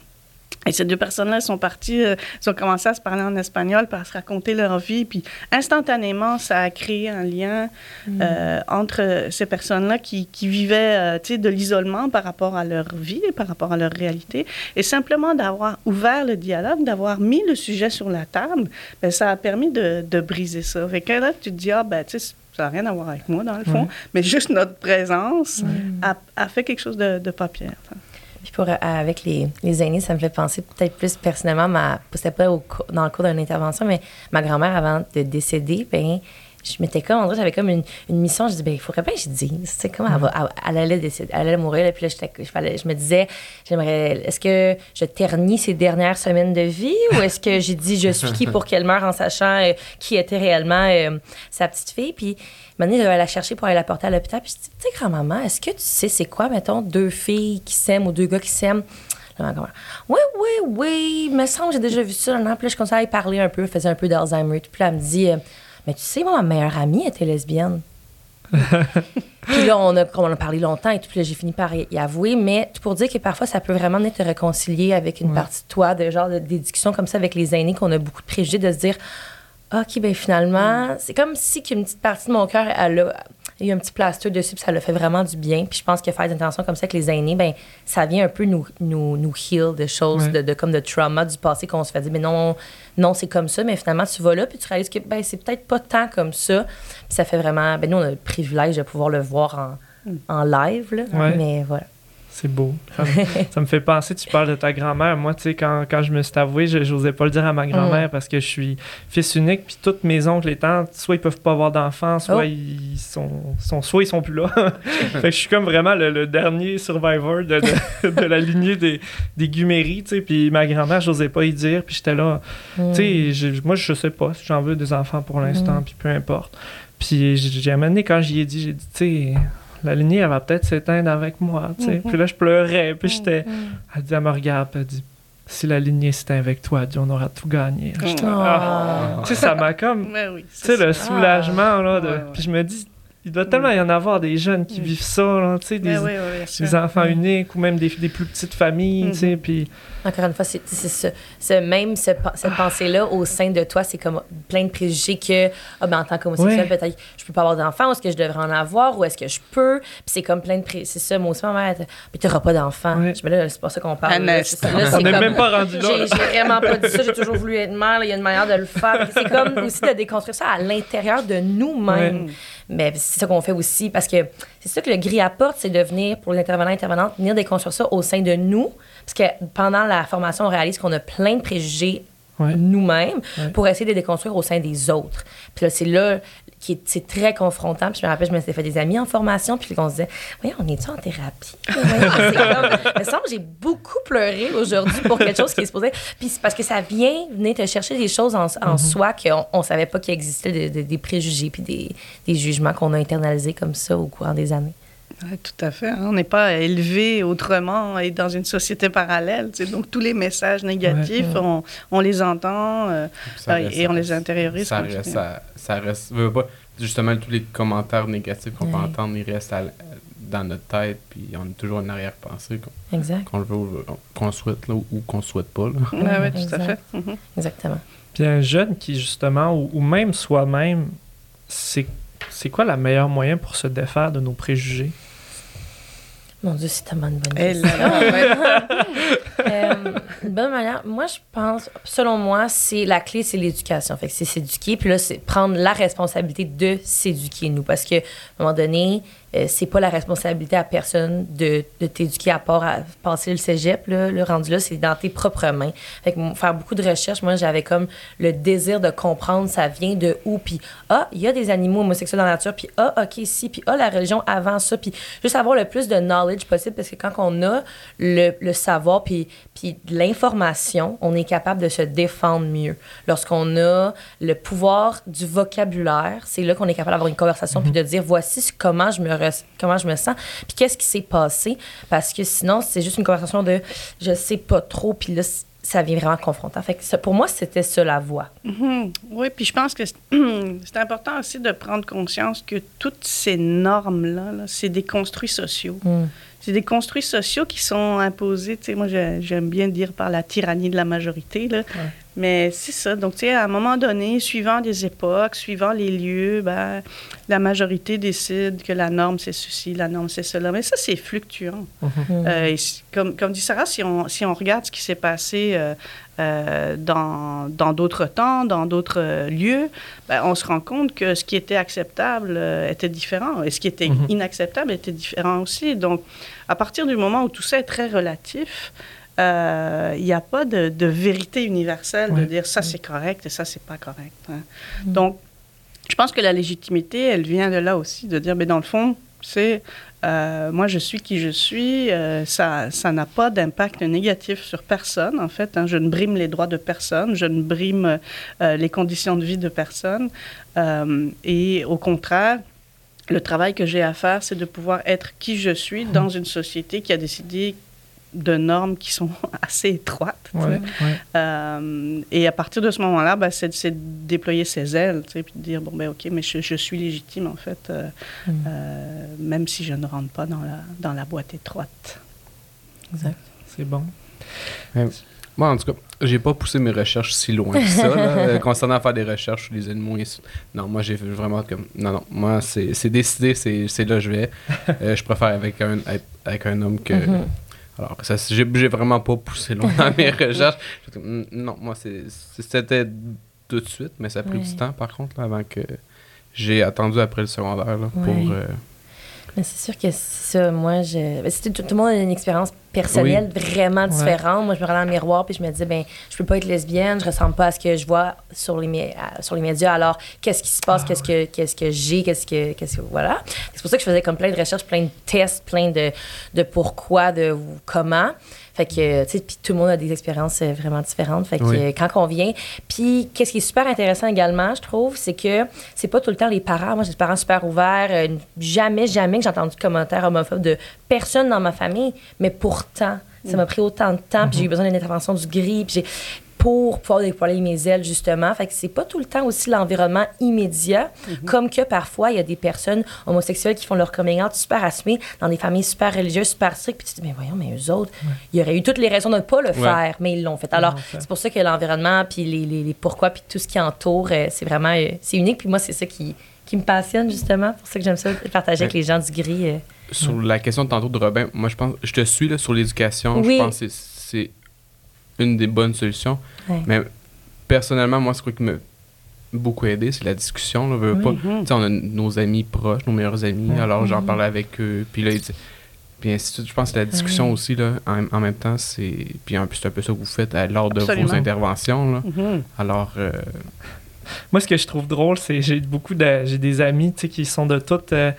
Et ces deux personnes-là sont parties, euh, ils ont commencé à se parler en espagnol, puis à se raconter leur vie. Puis instantanément, ça a créé un lien mm. euh, entre ces personnes-là qui, qui, vivaient euh, de l'isolement par rapport à leur vie, par rapport à leur réalité. Et simplement d'avoir ouvert le dialogue, d'avoir mis le sujet sur la table, ben, ça a permis de, de briser ça. Fait que là, tu te dis, ah, ben, tu sais, ça n'a rien à voir avec moi, dans le fond, mais juste notre présence a, a, fait quelque chose de, de pas pierre. Euh, avec les, aînés, ça me fait penser peut-être plus personnellement, ma, c'était pas dans le cours d'une intervention, mais ma grand-mère, avant de décéder, ben je m'étais comme, en j'avais comme une, mission. Je dis, ben il faudrait pas que je dise. Comment elle, va, elle, allait décider, elle allait mourir. Là, puis là, je, me disais, j'aimerais, est-ce que je ternis ses dernières semaines de vie ou est-ce que j'ai dit, je suis qui pour qu'elle meure en sachant euh, qui était réellement euh, sa petite fille? Puis, maintenant, je vais la chercher pour aller la porter à l'hôpital. Puis, je dis, tu sais, grand-maman, est-ce que tu sais, c'est quoi, mettons, deux filles qui s'aiment ou deux gars qui s'aiment? Oui, oui, oui, me semble j'ai déjà vu ça. Puis je commençais à y parler un peu, faisais un peu d'Alzheimer. Puis là, elle me dit, euh, mais tu sais, moi, ma meilleure amie était lesbienne. puis là, on a, on a parlé longtemps et tout, puis là, j'ai fini par y, avouer. Mais pour dire que parfois, ça peut vraiment venir te réconcilier avec une partie de toi, de genre de, des discussions comme ça avec les aînés, qu'on a beaucoup de préjugés, de se dire, OK, ben finalement, c'est comme si qu'une petite partie de mon cœur, elle a il y a un petit plaster dessus, puis ça le fait vraiment du bien. Puis je pense que faire des intentions comme ça avec les aînés, ben ça vient un peu nous, nous, nous heal de choses, de, comme de trauma du passé qu'on se fait dire, mais non, non, c'est comme ça. Mais finalement, tu vas là, puis tu réalises que ben, c'est peut-être pas tant comme ça. Puis ça fait vraiment. Ben nous, on a le privilège de pouvoir le voir en, mm. en live, là. Mais voilà. C'est beau. Ça me, fait penser, tu parles de ta grand-mère. Moi, tu sais, quand, quand, je me suis avoué, je n'osais pas le dire à ma grand-mère mm. parce que je suis fils unique, puis toutes mes oncles et tantes, soit ils peuvent pas avoir d'enfants, soit oh. ils sont, sont, soit ils sont plus là. fait que je suis comme vraiment le, dernier survivor de, de, la lignée des, des Guméry, tu sais. Puis ma grand-mère, j'osais pas y dire, puis j'étais là. Mm. Tu sais, moi, je sais pas si j'en veux des enfants pour l'instant, mm. puis peu importe. Puis j'ai amené, quand j'y ai dit, j'ai dit, tu sais la lignée, elle va peut-être s'éteindre avec moi, tu sais. Mm-hmm. Puis là, je pleurais, puis j'étais... Mm-hmm. Elle dit, elle me regarde, elle dit, si la lignée s'éteint avec toi, Dieu, on aura tout gagné. Ah. Tu sais, ça m'a comme... Ben oui, tu sais, le soulagement, là, de... Puis je me dis, il doit tellement y en avoir des jeunes qui vivent ça, tu sais, des, des, enfants uniques ou même des, des plus petites familles, tu sais, puis... Encore une fois, c'est ce, même cette pensée-là au sein de toi, c'est comme plein de préjugés que, ah, ben, en tant qu'homosexuel, peut-être je peux pas avoir d'enfants, ou est-ce que je devrais en avoir, ou est-ce que je peux, puis c'est comme plein de préjugés. C'est ça, moi aussi, ma mère, mais tu n'auras pas d'enfants. Je me là, c'est pas ça qu'on parle. Là, on n'est même pas rendu là. J'ai vraiment pas dit ça, j'ai toujours voulu être mère, il y a une manière de le faire. C'est comme aussi de déconstruire ça à l'intérieur de nous-mêmes. Mais c'est ça qu'on fait aussi parce que c'est ça que le gris apporte, c'est de venir, pour les intervenants et intervenantes, venir déconstruire ça au sein de nous. Parce que pendant la formation, on réalise qu'on a plein de préjugés nous-mêmes pour essayer de déconstruire au sein des autres. Puis là, c'est là qui c'est très confrontant. Puis je me rappelle, je me suis fait des amis en formation, puis on se disait, voyons, on est-tu en thérapie? il me semble que j'ai beaucoup pleuré aujourd'hui pour quelque chose qui est supposé. Puis c'est parce que ça vient venir te chercher des choses en, mm-hmm. soi qu'on ne savait pas qu'il existait, des préjugés, puis des, des jugements qu'on a internalisés comme ça au cours des années. Oui, tout à fait. Hein. On n'est pas élevé autrement et dans une société parallèle. Donc, tous les messages négatifs, On, on, les entend euh, et on les intériorise. Ça reste, ça, reste justement, tous les commentaires négatifs qu'on peut entendre, ils restent dans notre tête, puis on a toujours une arrière-pensée qu'on le veut, qu'on souhaite là, ou qu'on souhaite pas. Oui, tout à fait. Mhm. Exactement. Puis un jeune qui, justement, ou, ou même soi-même, c'est quoi le meilleur moyen pour se défaire de nos préjugés? Mon Dieu, c'est tellement une bonne question. euh, une bonne manière. Moi, je pense, selon moi, c'est la clé, c'est l'éducation. Fait que c'est s'éduquer, puis là, c'est prendre la responsabilité de s'éduquer, nous. Parce qu'à un moment donné, euh, c'est pas la responsabilité à personne de, de t'éduquer à part à passer le cégep. Là, le rendu là, c'est dans tes propres mains. Fait que, faire beaucoup de recherches, moi, j'avais comme le désir de comprendre ça vient de où? Puis, ah, il y a des animaux homosexuels dans la nature. Puis, ah, OK, si. Puis, ah, la religion avant ça. Puis, juste avoir le plus de knowledge possible parce que quand on a le, le savoir puis, puis l'information, on est capable de se défendre mieux. Lorsqu'on a le pouvoir du vocabulaire, c'est là qu'on est capable d'avoir une conversation puis de dire voici comment je me comment je me sens, puis qu'est-ce qui s'est passé. Parce que sinon, c'est juste une conversation de je sais pas trop, puis là, ça vient vraiment confrontant. Fait que pour moi, c'était ça la voix. Mm-hmm. Oui, puis je pense que c'est important aussi de prendre conscience que toutes ces normes-là, -là, c'est des construits sociaux. Mm. C'est des construits sociaux qui sont imposés, tu sais, moi j'aime bien dire par la tyrannie de la majorité, là. Mais c'est ça. Donc, tu sais, à un moment donné, suivant des époques, suivant les lieux, ben, la majorité décide que la norme, c'est ceci, la norme, c'est cela. Mais ça, c'est fluctuant. Mm-hmm. Euh, comme, comme dit Sarah, si on, si on regarde ce qui s'est passé euh, euh, dans d'autres temps, dans d'autres lieux, ben, on se rend compte que ce qui était acceptable était différent et ce qui était mm-hmm. inacceptable était différent aussi. Donc, à partir du moment où tout ça est très relatif, il euh, n'y a pas de, vérité universelle de dire ça c'est correct et ça c'est pas correct. Hein. Mm. Donc, je pense que la légitimité, elle vient de là aussi, de dire, mais dans le fond, c'est euh, moi je suis qui je suis, euh, ça ça n'a pas d'impact négatif sur personne en fait. Hein. je ne brime les droits de personne, je ne brime les conditions de vie de personne, et au contraire. Le travail que j'ai à faire, c'est de pouvoir être qui je suis dans une société qui a décidé de normes qui sont assez étroites. Euh, et à partir de ce moment-là, ben, c'est de déployer ses ailes, puis de dire, bon, ben ok, mais je, suis légitime, en fait, euh, mm. euh, même si je ne rentre pas dans la, dans la boîte étroite. Exact. C'est bon. moi, en tout cas, j'ai pas poussé mes recherches si loin que ça, concernant faire des recherches sur les animaux. Non, moi, j'ai vraiment comme... Non, non, moi, c'est décidé, c'est là que je vais. je préfère avec un, être avec un homme que... Mm-hmm. Alors, ça, j'ai, vraiment pas poussé loin dans mes recherches. Non, moi, c'était tout de suite, mais ça a pris du temps, par contre, avant que j'ai attendu après le secondaire pour. Euh, mais c'est sûr que ça, moi, je... tout, le monde a une expérience personnelles vraiment différentes. Moi, je me regardais dans le miroir puis je me disais, ben, je peux pas être lesbienne, je ressemble pas à ce que je vois sur les, sur les médias. Alors, qu'est-ce qui se passe, ah qu'est-ce que, qu'est-ce que j'ai, qu'est-ce que, qu'est-ce que, voilà. C'est pour ça que je faisais comme plein de recherches, plein de tests, plein de, de pourquoi, de comment. Fait que, tu sais, puis tout le monde a des expériences euh, vraiment différentes. Fait que quand on vient, puis qu'est-ce qui est super intéressant également, je trouve, c'est que c'est pas tout le temps les parents. Moi, j'ai des parents super ouverts. Euh, jamais, jamais que j'ai entendu de commentaires homophobes de personne dans ma famille. Mais pourtant, ça m'a pris autant de temps, puis j'ai eu besoin d'une intervention du gris, puis j'ai pour pouvoir déployer mes ailes, justement. Fait que c'est pas tout le temps aussi l'environnement immédiat, mhm. comme que parfois, il y a des personnes homosexuelles qui font leur coming out super assumé dans des familles super religieuses, super strictes. Puis tu te dis, mais voyons, mais eux autres, il y aurait eu toutes les raisons de ne pas le faire, mais ils l'ont fait. Alors, c'est pour ça que l'environnement, puis les, les, pourquoi, puis tout ce qui entoure, euh, c'est vraiment, euh, c'est unique. Puis moi, c'est ça qui, qui me passionne, justement. pour ça que j'aime ça, partager avec les gens du gris. Sur la question de tantôt de Robin, moi, je pense, je te suis là, sur l'éducation. Je pense que c'est une des bonnes solutions. Mais personnellement, moi, ce qui m'a beaucoup aidé, c'est la discussion. Là, veut pas. Mhm. On a nos amis proches, nos meilleurs amis, alors j'en mhm. parlais avec eux. Puis là, puis ainsi de suite. Je pense que la discussion aussi, là, en, même temps, c'est. Puis c'est un peu ça que vous faites lors de vos interventions. Là. Mhm. Alors. Euh, moi, ce que je trouve drôle, c'est j'ai beaucoup de. J'ai des amis qui sont de toutes. Euh,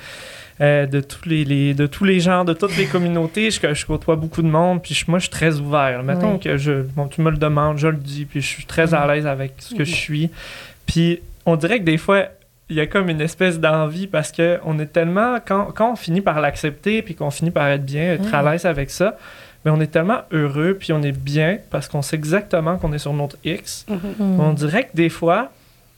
euh, de, tous les, de tous les genres, de toutes les communautés. Je, je côtoie beaucoup de monde, puis moi, je suis très ouvert. Mettons que je, bon, tu me le demandes, je le dis, puis je suis très à l'aise avec ce que je suis. Puis on dirait que des fois, il y a comme une espèce d'envie parce que on est tellement quand, quand on finit par l'accepter puis qu'on finit par être bien être à l'aise avec ça mais on est tellement heureux puis on est bien parce qu'on sait exactement qu'on est sur notre X mm-hmm. on dirait que des fois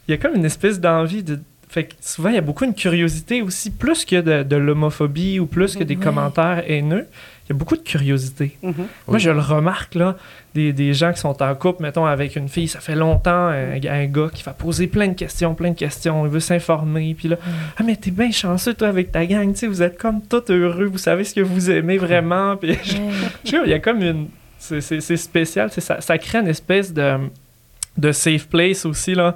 il y a comme une espèce d'envie de fait que souvent, il y a beaucoup de curiosité aussi, plus que de, l'homophobie ou plus que des commentaires haineux. Il y a beaucoup de curiosité. Mm-hmm. Moi, je le remarque, là, des, des, gens qui sont en couple, mettons, avec une fille, ça fait longtemps, un, gars qui va poser plein de questions, plein de questions, il veut s'informer, puis là, mm. ah, mais t'es bien chanceux, toi, avec ta gang, tu sais, vous êtes comme tout heureux, vous savez ce que vous aimez vraiment, puis je, il y a comme une... C'est spécial, ça, ça crée une espèce de de safe place aussi là.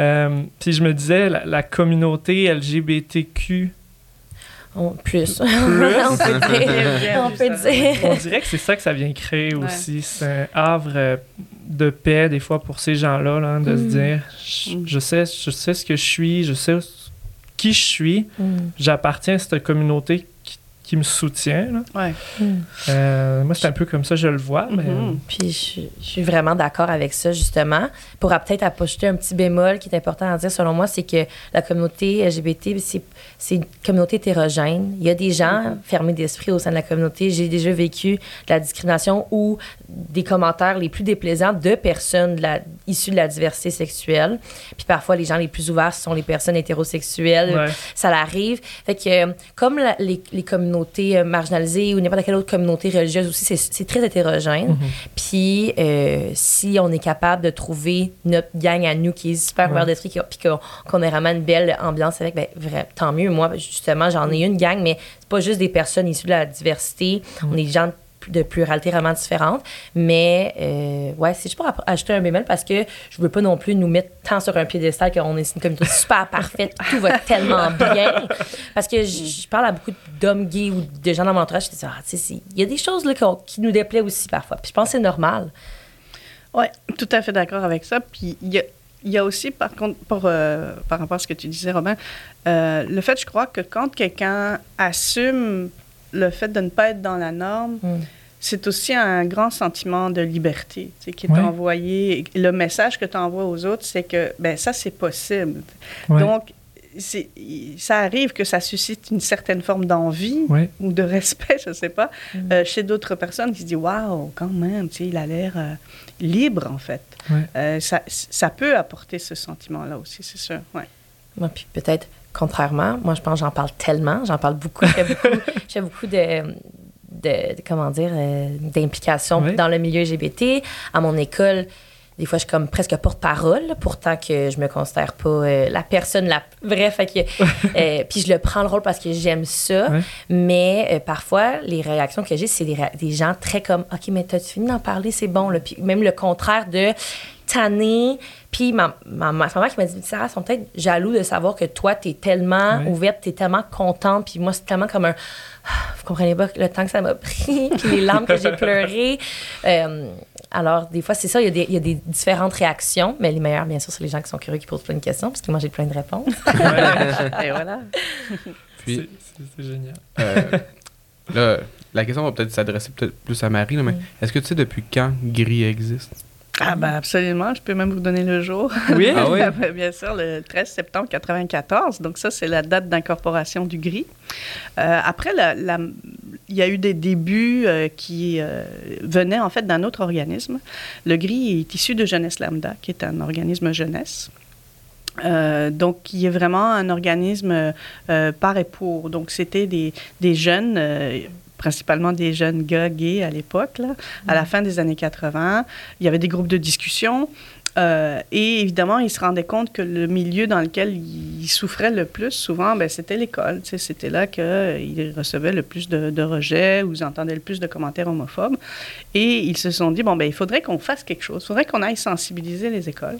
Euh, puis je me disais la, communauté LGBTQ plus. on, peut dire. on dirait que c'est ça que ça vient créer aussi. C'est un havre euh, de paix, des fois, pour ces gens-là, là, de se mm. dire mm. je, sais, je sais ce que je suis, je sais qui je suis, mm. j'appartiens à cette communauté qui me soutient. Ouais. Euh, moi, c'est un peu comme ça, je le vois. Mais... Mm-hmm. Puis je, suis vraiment d'accord avec ça, justement. Pour peut-être apporter un petit bémol qui est important à dire, selon moi, c'est que la communauté LGBT, c'est une communauté hétérogène. Il y a des gens mm-hmm. fermés d'esprit au sein de la communauté. J'ai déjà vécu de la discrimination ou des commentaires les plus déplaisants de personnes de la, issues de la diversité sexuelle. Puis parfois, les gens les plus ouverts sont les personnes hétérosexuelles. Ça l'arrive. Fait que, comme les, les communautés communauté euh, marginalisée ou n'importe quelle autre communauté religieuse aussi, c'est très hétérogène. Mhm. Puis euh, si on est capable de trouver notre gang à nous qui est super ouvert d'esprit, puis qu'on a vraiment une belle ambiance avec, ben, vrai, tant mieux. Moi, justement, j'en ai une gang, mais c'est pas juste des personnes issues de la diversité. On est des gens de pluralité vraiment différente. Mais euh, ouais, c'est juste pour ajouter un bémol parce que je veux pas non plus nous mettre tant sur un piédestal qu'on est une communauté super parfaite, tout va tellement bien. Parce que je parle à beaucoup d'hommes gays ou de gens dans mon entourage, je dis, ah, il y a des choses là, qui nous déplaisent aussi parfois. Puis je pense que c'est normal. Oui, tout à fait d'accord avec ça. Puis il y a, y a, aussi, par contre, pour, euh, par rapport à ce que tu disais, Robin, euh, le fait, je crois, que quand quelqu'un assume le fait de ne pas être dans la norme, mm. C'est aussi un grand sentiment de liberté qui est envoyé. Le message que tu envoies aux autres, c'est que ben, ça, c'est possible. Donc, ça arrive que ça suscite une certaine forme d'envie ou de respect, je ne sais pas, mm. euh, chez d'autres personnes qui se disent Waouh, quand même, il a l'air euh, libre, en fait. Euh, ça, ça, peut apporter ce sentiment-là aussi, c'est sûr. Ouais. puis peut-être contrairement, moi, je pense j'en parle tellement, j'en parle beaucoup. J'ai beaucoup, beaucoup de, de, comment dire, euh, d'implication dans le milieu LGBT. À mon école, des fois, je suis comme presque porte-parole, pourtant que je me considère pas euh, la personne la vraie. Fait que, euh, puis je le prends le rôle parce que j'aime ça. Mais parfois, les réactions que j'ai, c'est des, des, gens très comme OK, mais t'as-tu fini d'en parler? C'est bon. Là. Puis même le contraire de tannée. Puis ma, ma, ma, mère qui m'a dit Sarah, ils sont peut-être jaloux de savoir que toi, tu es tellement ouverte, tu es tellement contente. Puis moi, c'est tellement comme un. Vous comprenez pas le temps que ça m'a pris, puis les larmes que j'ai pleurées. Euh, alors, des fois, c'est ça, il y, a des, il y, a des différentes réactions, mais les meilleures, bien sûr, c'est les gens qui sont curieux, qui posent plein de questions, parce que moi, j'ai plein de réponses. Et voilà. Puis, c'est génial. Euh, là, la question va peut-être s'adresser peut-être plus à Marie, mais est-ce que tu sais depuis quand Gris existe? Ah ben absolument, je peux même vous donner le jour. Oui, ah oui. Bien sûr, le 13 septembre 1994. Donc ça, c'est la date d'incorporation du GRI. Euh, après, il y a eu des débuts euh, qui euh, venaient en fait d'un autre organisme. Le GRI est issu de Jeunesse Lambda, qui est un organisme jeunesse. donc, qui est vraiment un organisme par et pour. Donc, c'était des, des jeunes principalement des jeunes gars gays à l'époque, à la mm. fin des années 80. Il y avait des groupes de discussion. Euh, et évidemment, il se rendait compte que le milieu dans lequel il souffrait le plus, souvent, ben, c'était l'école. C'était là qu'il recevait le plus de, rejets ou ils entendaient le plus de commentaires homophobes. Et ils se sont dit, bon, ben, il faudrait qu'on fasse quelque chose. Il faudrait qu'on aille sensibiliser les écoles.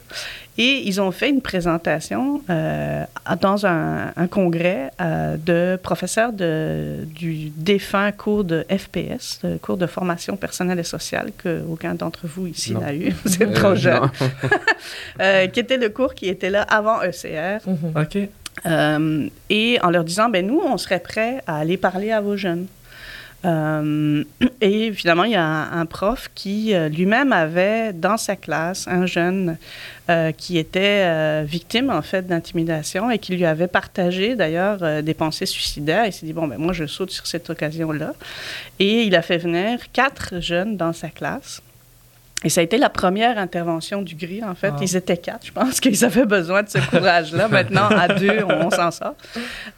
Et ils ont fait une présentation euh, dans un, congrès euh, de professeurs de, du défunt cours de FPS, le cours de formation personnelle et sociale, qu'aucun d'entre vous ici n'a eu. Vous êtes trop jeune. Euh, qui était le cours qui était là avant ECR. Mhm. OK. Euh, et en leur disant, ben nous, on serait prêts à aller parler à vos jeunes. Euh, et finalement, il y a un, prof qui lui-même avait dans sa classe un jeune qui était victime en fait d'intimidation et qui lui avait partagé d'ailleurs des pensées suicidaires. Il s'est dit bon ben moi je saute sur cette occasion-là et il a fait venir quatre jeunes dans sa classe. Et ça a été la première intervention du GRI, en fait. Ah. Ils étaient quatre. Je pense qu'ils avaient besoin de ce courage-là. Maintenant, à deux, on, s'en sort.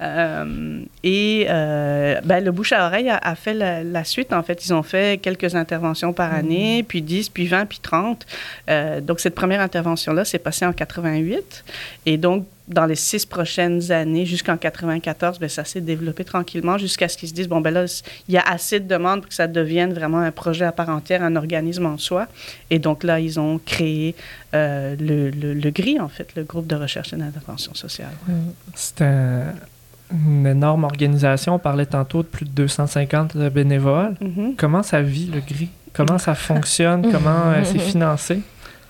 Euh, et euh, ben, le bouche à oreille a, fait la, suite. En fait, ils ont fait quelques interventions par année, mm. puis 10, puis 20, puis 30. Euh, donc, cette première intervention-là s'est passée en 88. Et donc, dans les six prochaines années, jusqu'en 94, bien, ça s'est développé tranquillement jusqu'à ce qu'ils se disent, bon, ben là, il y a assez de demandes pour que ça devienne vraiment un projet à part entière, un organisme en soi. Et donc là, ils ont créé euh, le, le, GRI, en fait, le groupe de recherche et d'intervention sociale. Mm. C'est une énorme organisation. On parlait tantôt de plus de 250 bénévoles. Mm-hmm. Comment ça vit, le GRI? Comment ça fonctionne? Comment euh, c'est financé?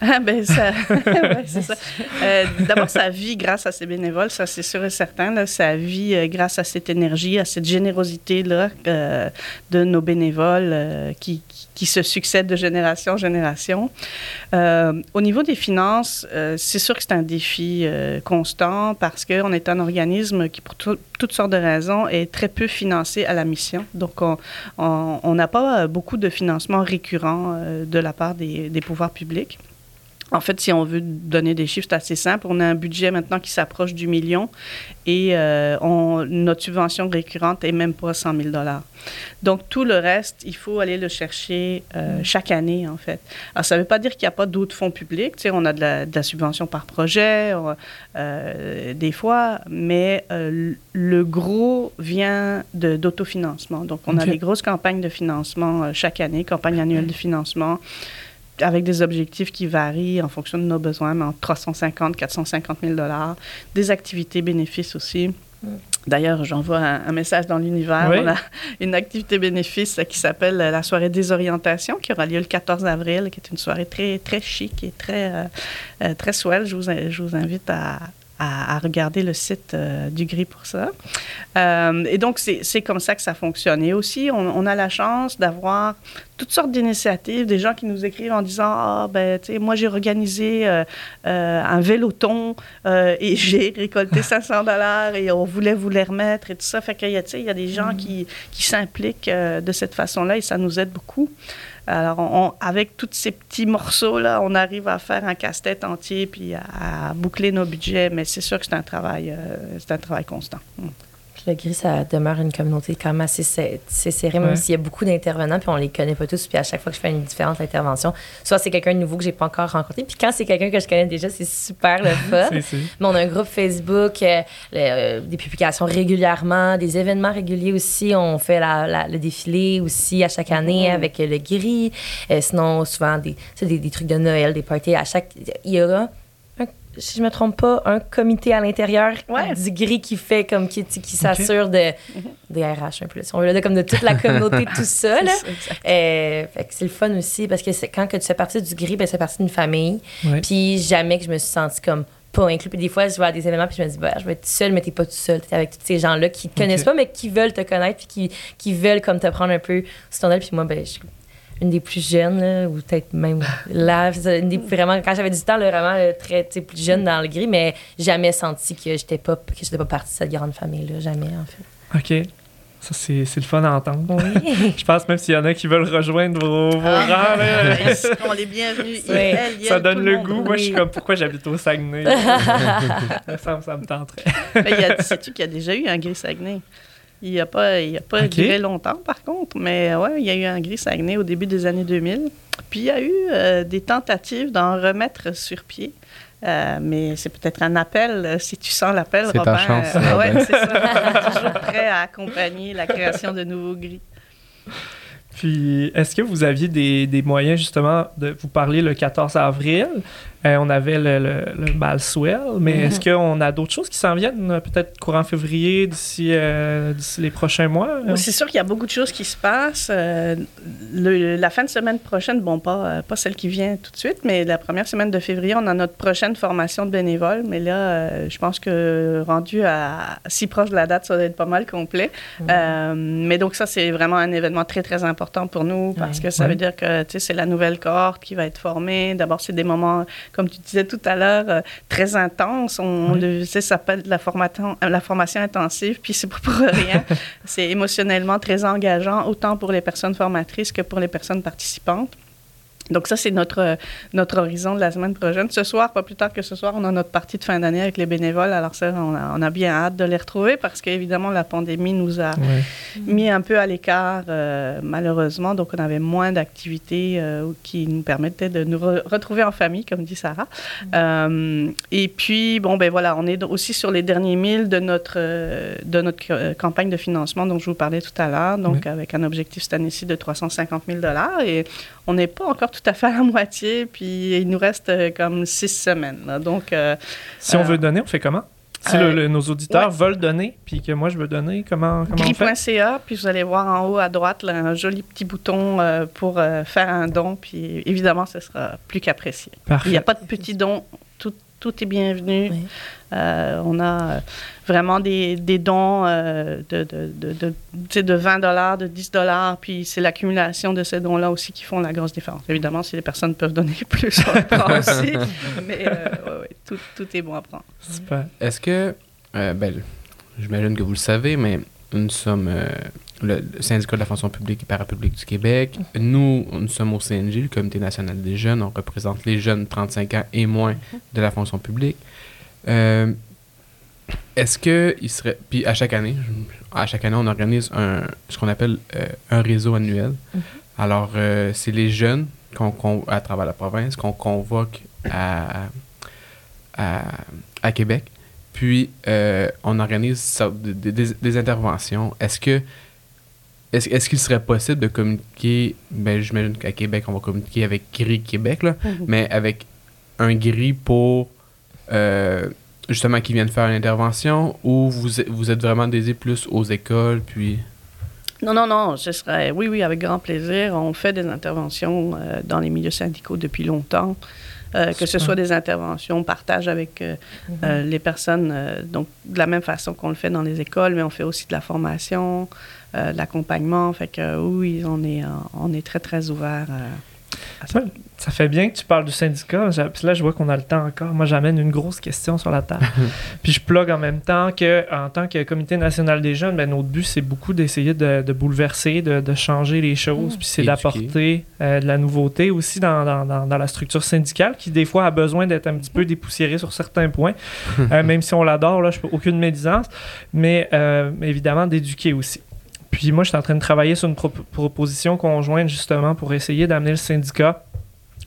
Ah, ben, ça. c'est ça. Euh, d'abord, ça vit grâce à ces bénévoles, ça, c'est sûr et certain. Là, ça vit euh, grâce à cette énergie, à cette générosité-là euh, de nos bénévoles qui, qui, se succèdent de génération en génération. au niveau des finances, c'est sûr que c'est un défi constant parce qu'on est un organisme qui, pour toutes sortes de raisons, est très peu financé à la mission. Donc, on n'a pas beaucoup de financement récurrent de la part des, des pouvoirs publics. En fait, si on veut donner des chiffres, c'est assez simple. On a un budget maintenant qui s'approche du million et euh, on, notre subvention récurrente est même pas 100 000 Donc, tout le reste, il faut aller le chercher euh, chaque année, en fait. Alors, ça ne veut pas dire qu'il n'y a pas d'autres fonds publics. Tu sais, on a de la, subvention par projet, euh, des fois, mais le gros vient d'autofinancement. Donc, on a des grosses campagnes de financement chaque année, campagne annuelle de financement avec des objectifs qui varient en fonction de nos besoins, mais entre 350 450 000 Des activités bénéfices aussi. D'ailleurs, j'envoie un, message dans l'univers. On a une activité bénéfice qui s'appelle la soirée désorientation qui aura lieu le 14 avril, qui est une soirée très, très chic et très, euh, euh, très swell. Je vous, je vous invite à, à, regarder le site euh, du GRI pour ça. Euh, et donc, c'est comme ça que ça fonctionne. Et aussi, on, a la chance d'avoir toutes sortes d'initiatives, des gens qui nous écrivent en disant Ah, ben, tu sais, moi, j'ai organisé euh, un véloton et j'ai récolté 500 dollars et on voulait vous les remettre et tout ça. Fait qu'il y a, il y a des gens mm. qui, qui s'impliquent de cette façon-là et ça nous aide beaucoup. Alors, avec tous ces petits morceaux-là, on arrive à faire un casse-tête entier puis à, boucler nos budgets, mais c'est sûr que c'est un travail, euh, un travail constant. Hmm. Le gris, ça demeure une communauté quand même assez, serrée, même s'il y a beaucoup d'intervenants, puis on les connaît pas tous. Puis à chaque fois que je fais une différente intervention, soit c'est quelqu'un de nouveau que j'ai pas encore rencontré, puis quand c'est quelqu'un que je connais déjà, c'est super le fun. Mais on a un groupe Facebook, euh, euh, des publications régulièrement, des événements réguliers aussi. On fait le défilé aussi à chaque année mm-hmm. avec le gris. Euh, sinon, souvent, des, des, des, trucs de Noël, des parties. À chaque, il y aura si je me trompe pas, un comité à l'intérieur du gris qui fait comme qui, qui s'assure de des RH un peu. On veut comme de toute la communauté tout ça euh, c'est le fun aussi parce que quand que tu fais partie du gris, ben c'est partie d'une famille. Puis jamais que je me suis sentie comme pas inclus. Puis des fois, je vais à des événements puis je me dis, bah, je vais être seule, mais t'es pas tout seul. T'es avec tous ces gens-là qui te connaissent pas, mais qui veulent te connaître puis qui, qui veulent comme te prendre un peu sur ton aile. Puis moi, ben, je une des plus jeunes, ou peut-être même là, vraiment, quand j'avais du temps, vraiment très plus jeune dans le gris, mais jamais senti que j'étais pas, que j'étais pas partie de cette grande famille-là, jamais en fait. OK. Ça, c'est, le fun à entendre. Oui. je pense même s'il y en a qui veulent rejoindre vos, vos ah, rangs. Là. On les bienvenus. ça donne le goût. Moi, je suis comme, pourquoi j'habite au Saguenay? ça, ça me tenterait. Mais sais-tu qu'il y a déjà eu un gris Saguenay? Il n'y a pas, il a pas duré longtemps, par contre, mais ouais, il y a eu un gris Saguenay au début des années 2000. Puis il y a eu euh, des tentatives d'en remettre sur pied. Euh, mais c'est peut-être un appel, euh, si tu sens l'appel, Robin. Ta chance, oui, c'est ça. toujours prêt à accompagner la création de nouveaux gris. Puis, est-ce que vous aviez des, des, moyens, justement, de vous parler le 14 avril? Euh, on avait le, le, le bal Swell, mais mhm. est-ce qu'on a d'autres choses qui s'en viennent, euh, peut-être courant février, d'ici euh, les prochains mois? c'est sûr qu'il y a beaucoup de choses qui se passent. la fin de semaine prochaine, bon, pas, pas celle qui vient tout de suite, mais la première semaine de février, on a notre prochaine formation de bénévoles. Mais là, je pense que rendu à si proche de la date, ça va être pas mal complet. Mhm. mais donc, ça, c'est vraiment un événement très, très important pour nous parce que ça veut dire que c'est la nouvelle cohorte qui va être formée. D'abord, c'est des moments comme tu disais tout à l'heure, euh, très intense. On, le sait, ça s'appelle la formation, la formation intensive, puis c'est pas pour rien. c'est émotionnellement très engageant, autant pour les personnes formatrices que pour les personnes participantes. Donc ça, c'est notre, notre horizon de la semaine prochaine. Ce soir, pas plus tard que ce soir, on a notre partie de fin d'année avec les bénévoles. Alors ça, on a, on a, bien hâte de les retrouver parce qu'évidemment, la pandémie nous a mis un peu à l'écart, euh, malheureusement. Donc on avait moins d'activités euh, qui nous permettaient de nous retrouver en famille, comme dit Sarah. Euh, et puis, bon, ben voilà, on est aussi sur les derniers milles de notre, de notre campagne de financement dont je vous parlais tout à l'heure. Donc avec un objectif cette année-ci de 350 000 Et on n'est pas encore tout à fait à la moitié, puis il nous reste euh, comme six semaines. Donc, euh, si on veut euh, donner, on fait comment? Si nos auditeurs veulent donner, puis que moi je veux donner, comment, comment on fait? puis vous allez voir en haut à droite un joli petit bouton pour faire un don, puis évidemment, ce sera plus qu'apprécié. Il n'y a pas de petit don, tout, est bienvenu. Euh, on a euh, vraiment des, dons euh, de, de, de, de, 20 dollars, de 10 dollars, puis c'est l'accumulation de ces dons-là aussi qui font la grosse différence. Évidemment, si les personnes peuvent donner plus, on le prend aussi, mais tout, tout, est bon à prendre. Super. Est-ce que, ben, j'imagine que vous le savez, mais nous sommes le, syndicat de la fonction publique et parapublique du Québec. Nous, nous sommes au CNJ, le Comité national des jeunes. On représente les jeunes de 35 ans et moins de la fonction publique. Euh, est-ce que il serait. Puis à chaque année, à chaque année, on organise un, ce qu'on appelle euh, un réseau annuel. Mm-hmm. Alors, euh, c'est les jeunes qu'on, à travers la province qu'on convoque à, à, Québec. Puis, on organise des, interventions. Est-ce que. Est-ce, qu'il serait possible de communiquer, ben, j'imagine qu'à Québec, on va communiquer avec Gris Québec, là, mm-hmm. mais avec un gris pour euh, justement qui viennent faire l'intervention ou vous, vous êtes vraiment dédié plus aux écoles puis non, non, non, ce serait, oui, oui, avec grand plaisir. On fait des interventions euh, dans les milieux syndicaux depuis longtemps, euh, que ce soit des interventions, partage avec mm-hmm. les personnes, donc de la même façon qu'on le fait dans les écoles, mais on fait aussi de la formation, de l'accompagnement. Fait que oui, on est, on est très, très ouvert Ça fait bien que tu parles du syndicat. Puis là, je vois qu'on a le temps encore. Moi, j'amène une grosse question sur la table. puis je plug en même temps que, en tant que Comité national des jeunes, ben, notre but, c'est beaucoup d'essayer de, bouleverser, de, changer les choses. Puis c'est d'apporter euh, de la nouveauté aussi dans, dans, dans, la structure syndicale qui, des fois, a besoin d'être un petit peu dépoussiérée sur certains points. Euh, même si on l'adore, là, je peux aucune médisance. Mais euh, évidemment, d'éduquer aussi. Puis moi, je suis en train de travailler sur une proposition conjointe justement pour essayer d'amener le syndicat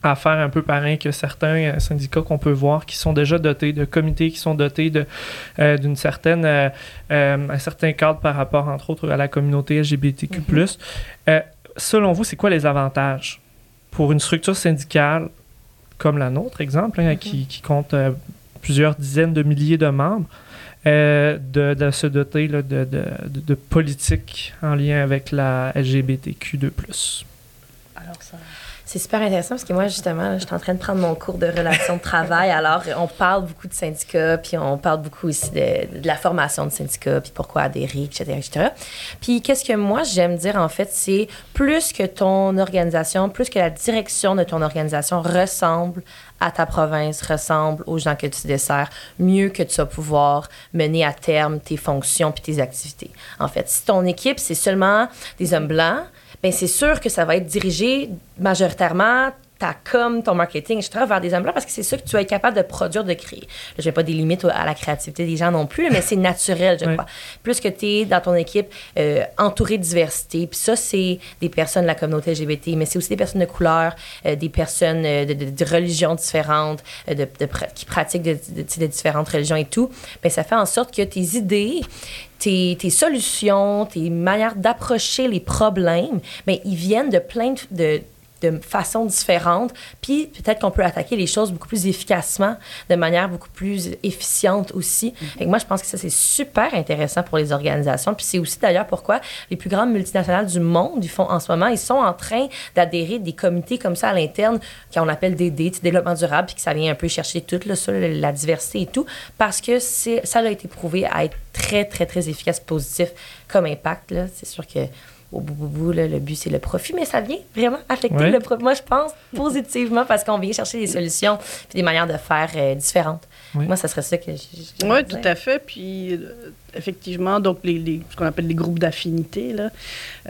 à faire un peu pareil que certains euh, syndicats qu'on peut voir qui sont déjà dotés de comités, qui sont dotés euh, d'une certaine, euh, un certain cadre par rapport, entre autres, à la communauté LGBTQ+. Mm-hmm. selon vous, c'est quoi les avantages pour une structure syndicale comme la nôtre, exemple, hein, qui, mm-hmm. compte plusieurs dizaines de milliers de membres, de, de, se doter de, de, de, politiques en lien avec la LGBTQ2+. Alors ça... C'est super intéressant parce que moi, justement, je suis en train de prendre mon cours de relations de travail. Alors, on parle beaucoup de syndicats, puis on parle beaucoup aussi de, la formation de syndicats, puis pourquoi adhérer, etc., etc. Puis, qu'est-ce que moi, j'aime dire, en fait, c'est plus que ton organisation, plus que la direction de ton organisation ressemble à ta province, ressemble aux gens que tu desserres, mieux que tu vas pouvoir mener à terme tes fonctions puis tes activités. En fait, si ton équipe, c'est seulement des hommes blancs, ben c'est sûr que ça va être dirigé majoritairement ta com, ton marketing, etc., vers des blancs parce que c'est ça que tu vas être capable de produire, de créer. Je n'ai pas des limites à la créativité des gens non plus, mais c'est naturel, je crois. Plus que tu es dans ton équipe euh, entouré de diversité, puis ça, c'est des personnes de la communauté LGBT, mais c'est aussi des personnes de couleur, euh, des personnes euh, de, de, religions différentes, de, qui pratiquent de, différentes religions et tout. Bien, ça fait en sorte que tes idées, tes, tes, solutions, tes manières d'approcher les problèmes, mais ils viennent de plein de, de façon différente. Puis peut-être qu'on peut attaquer les choses beaucoup plus efficacement, de manière beaucoup plus efficiente aussi. Mm-hmm. Et moi, je pense que ça, c'est super intéressant pour les organisations. Puis c'est aussi d'ailleurs pourquoi les plus grandes multinationales du monde, ils font en ce moment, ils sont en train d'adhérer des comités comme ça à l'interne, qu'on appelle des développement durable, puis que ça vient un peu chercher toute là, la diversité et tout, parce que ça a été prouvé à être très, très, très efficace, positif comme impact. C'est sûr que au bout, bout, bout le but, c'est le profit, mais ça vient vraiment affecter le profit. Moi, je pense positivement parce qu'on vient chercher des solutions et des manières de faire euh, différentes. Moi, ça serait ça que je. Oui, tout à fait. Puis, euh, effectivement, donc, les, ce qu'on appelle les groupes d'affinité, là,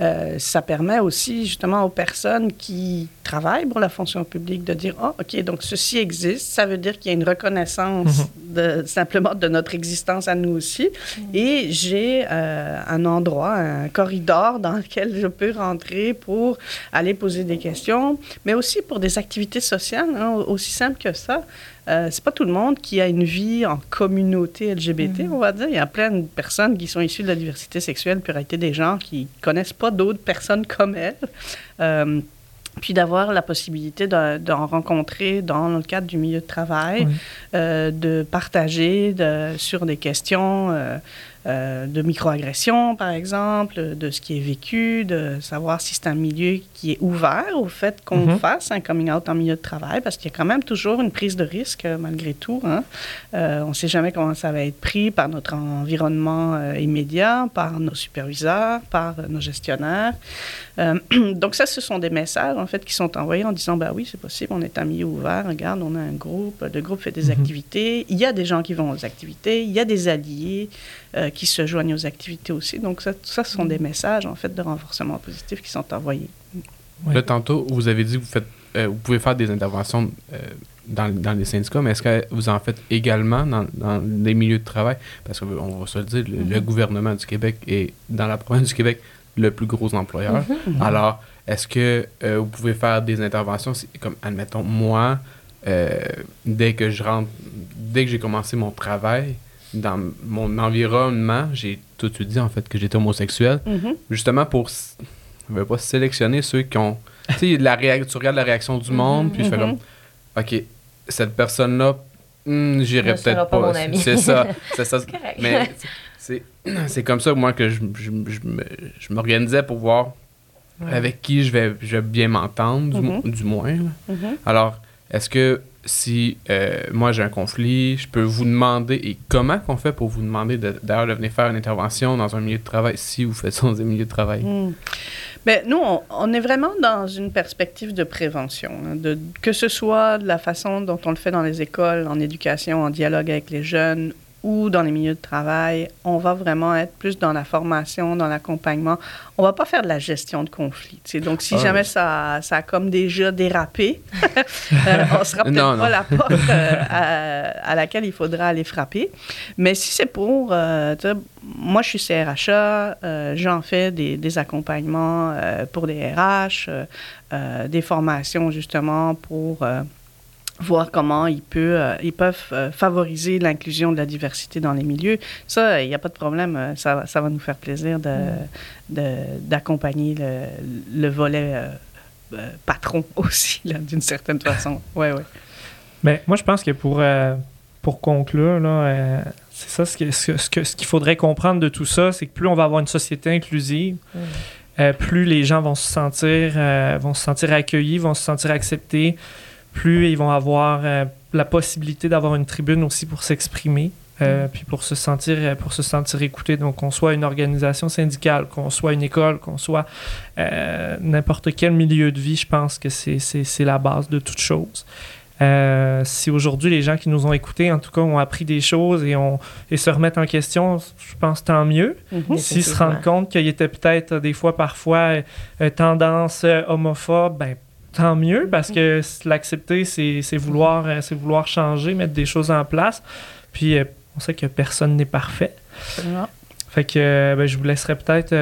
euh, ça permet aussi, justement, aux personnes qui travaillent pour la fonction publique de dire Ah, OK, donc ceci existe. Ça veut dire qu'il y a une reconnaissance mhm. de, simplement de notre existence à nous aussi. Mhm. Et j'ai euh, un endroit, un corridor dans lequel je peux rentrer pour aller poser des questions, mais aussi pour des activités sociales, hein, aussi simple que ça. Euh, c'est pas tout le monde qui a une vie en communauté LGBT, mm-hmm. on va dire. Il y a plein de personnes qui sont issues de la diversité sexuelle, puis été des gens qui connaissent pas d'autres personnes comme elles. Euh, puis d'avoir la possibilité d'en rencontrer dans le cadre du milieu de travail, euh, de partager de, sur des questions euh, euh, de microagression, par exemple, de ce qui est vécu, de savoir si c'est un milieu qui est ouvert au fait qu'on mhm. fasse un coming out en milieu de travail, parce qu'il y a quand même toujours une prise de risque malgré tout. Hein. Euh, on ne sait jamais comment ça va être pris par notre environnement euh, immédiat, par nos superviseurs, par nos gestionnaires. donc ça, ce sont des messages en fait qui sont envoyés en disant, bah oui, c'est possible, on est un milieu ouvert, regarde, on a un groupe, le groupe fait des mhm. activités, il y a des gens qui vont aux activités, il y a des alliés qui se joignent aux activités aussi. Donc, ça, ça, ce sont des messages, en fait, de renforcement positif qui sont envoyés. Là, tantôt, vous avez dit que vous, faites, euh, vous pouvez faire des interventions euh, dans, dans, les syndicats, mais est-ce que vous en faites également dans, dans les milieux de travail? Parce qu'on va se le dire, le, mm-hmm. gouvernement du Québec est, dans la province du Québec, le plus gros employeur. Mm-hmm. Mm-hmm. Alors, est-ce que euh, vous pouvez faire des interventions, comme, admettons, moi, dès que je rentre, dès que j'ai commencé mon travail, dans mon environnement, j'ai tout de suite dit en fait que j'étais homosexuel, mm-hmm. justement pour je veux pas sélectionner ceux qui ont tu sais la tu regardes la réaction du monde puis je fais comme mm-hmm. OK, cette personne là hmm, j'irai peut-être pas, c'est ça, c'est ça. Mais c'est comme ça moi que je, je, m'organisais pour voir avec qui je vais, je vais bien m'entendre, du, du, moins. Alors, est-ce que si euh, moi j'ai un conflit, je peux vous demander, et comment qu'on fait pour vous demander d'ailleurs de, venir faire une intervention dans un milieu de travail si vous faites ça dans un milieu de travail? Bien, nous, on, est vraiment dans une perspective de prévention, hein, de, que ce soit de la façon dont on le fait dans les écoles, en éducation, en dialogue avec les jeunes ou dans les milieux de travail, on va vraiment être plus dans la formation, dans l'accompagnement. On va pas faire de la gestion de conflits. Donc, si ah jamais ça, ça a comme déjà dérapé, euh, on sera peut-être pas la porte euh, à, laquelle il faudra aller frapper. Mais si c'est pour... Euh, moi, je suis CRHA, j'en fais des, des accompagnements pour des RH, des formations justement pour voir comment ils, euh, ils peuvent euh, favoriser l'inclusion de la diversité dans les milieux. Ça, il n'y a pas de problème. Euh, ça, ça, va nous faire plaisir d'accompagner de, le, le, volet patron aussi, d'une certaine façon. Oui, oui. Mais moi, je pense que pour, pour conclure, là, c'est ça ce, ce, ce qu'il faudrait comprendre de tout ça, c'est que plus on va avoir une société inclusive, plus les gens vont se sentir, vont se sentir accueillis, vont se sentir acceptés, plus ils vont avoir euh, la possibilité d'avoir une tribune aussi pour s'exprimer. Euh, mm. puis pour se sentir euh, pour se sentir écouté donc qu'on soit une organisation syndicale qu'on soit une école qu'on soit n'importe quel milieu de vie je pense que c'est la base de toute chose si aujourd'hui les gens qui nous ont écoutés en tout cas ont appris des choses et, ont, et se remettent en question je pense tant mieux mm-hmm. s'ils se rendent compte qu'il y était peut-être des fois parfois tendance homophobe ben tant mieux parce que l'accepter, c'est vouloir, euh, vouloir changer, mettre des choses en place. Puis euh, on sait que personne n'est parfait. Fait que euh, ben, je vous laisserai peut-être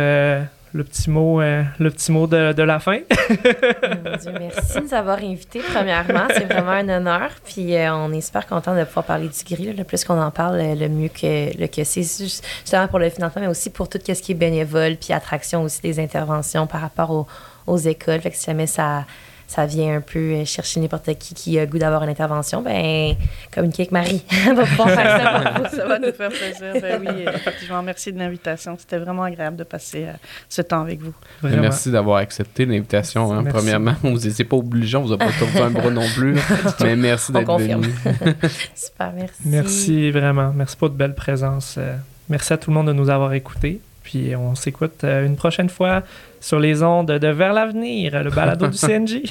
le petit mot, le petit mot de, la fin. merci de nous avoir invités, premièrement. C'est vraiment un honneur. Puis on est super content de pouvoir parler du gris. Le plus qu'on en parle, le mieux que, le que c'est. Justement pour le financement, mais aussi pour tout ce qui est bénévole, puis attraction aussi des interventions par rapport aux, aux écoles. Fait que si jamais ça ça vient un peu euh, chercher n'importe qui qui a le goût d'avoir une intervention, ben communiquer avec Marie. va pouvoir faire ça. ça va nous faire plaisir. Ben oui, effectivement, merci de l'invitation. C'était vraiment agréable de passer euh, ce temps avec vous. Merci d'avoir accepté l'invitation. Hein, premièrement, vous n'étiez pas obligé, on vous a pas tourné un bras non plus. mais merci d'être venu. Super, merci. Merci vraiment. Merci pour de belle présence. Euh, merci à tout le monde de nous avoir écoutés. Puis on s'écoute une prochaine fois sur les ondes de Vers l'avenir, le balado du CNJ.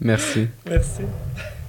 Merci. Merci.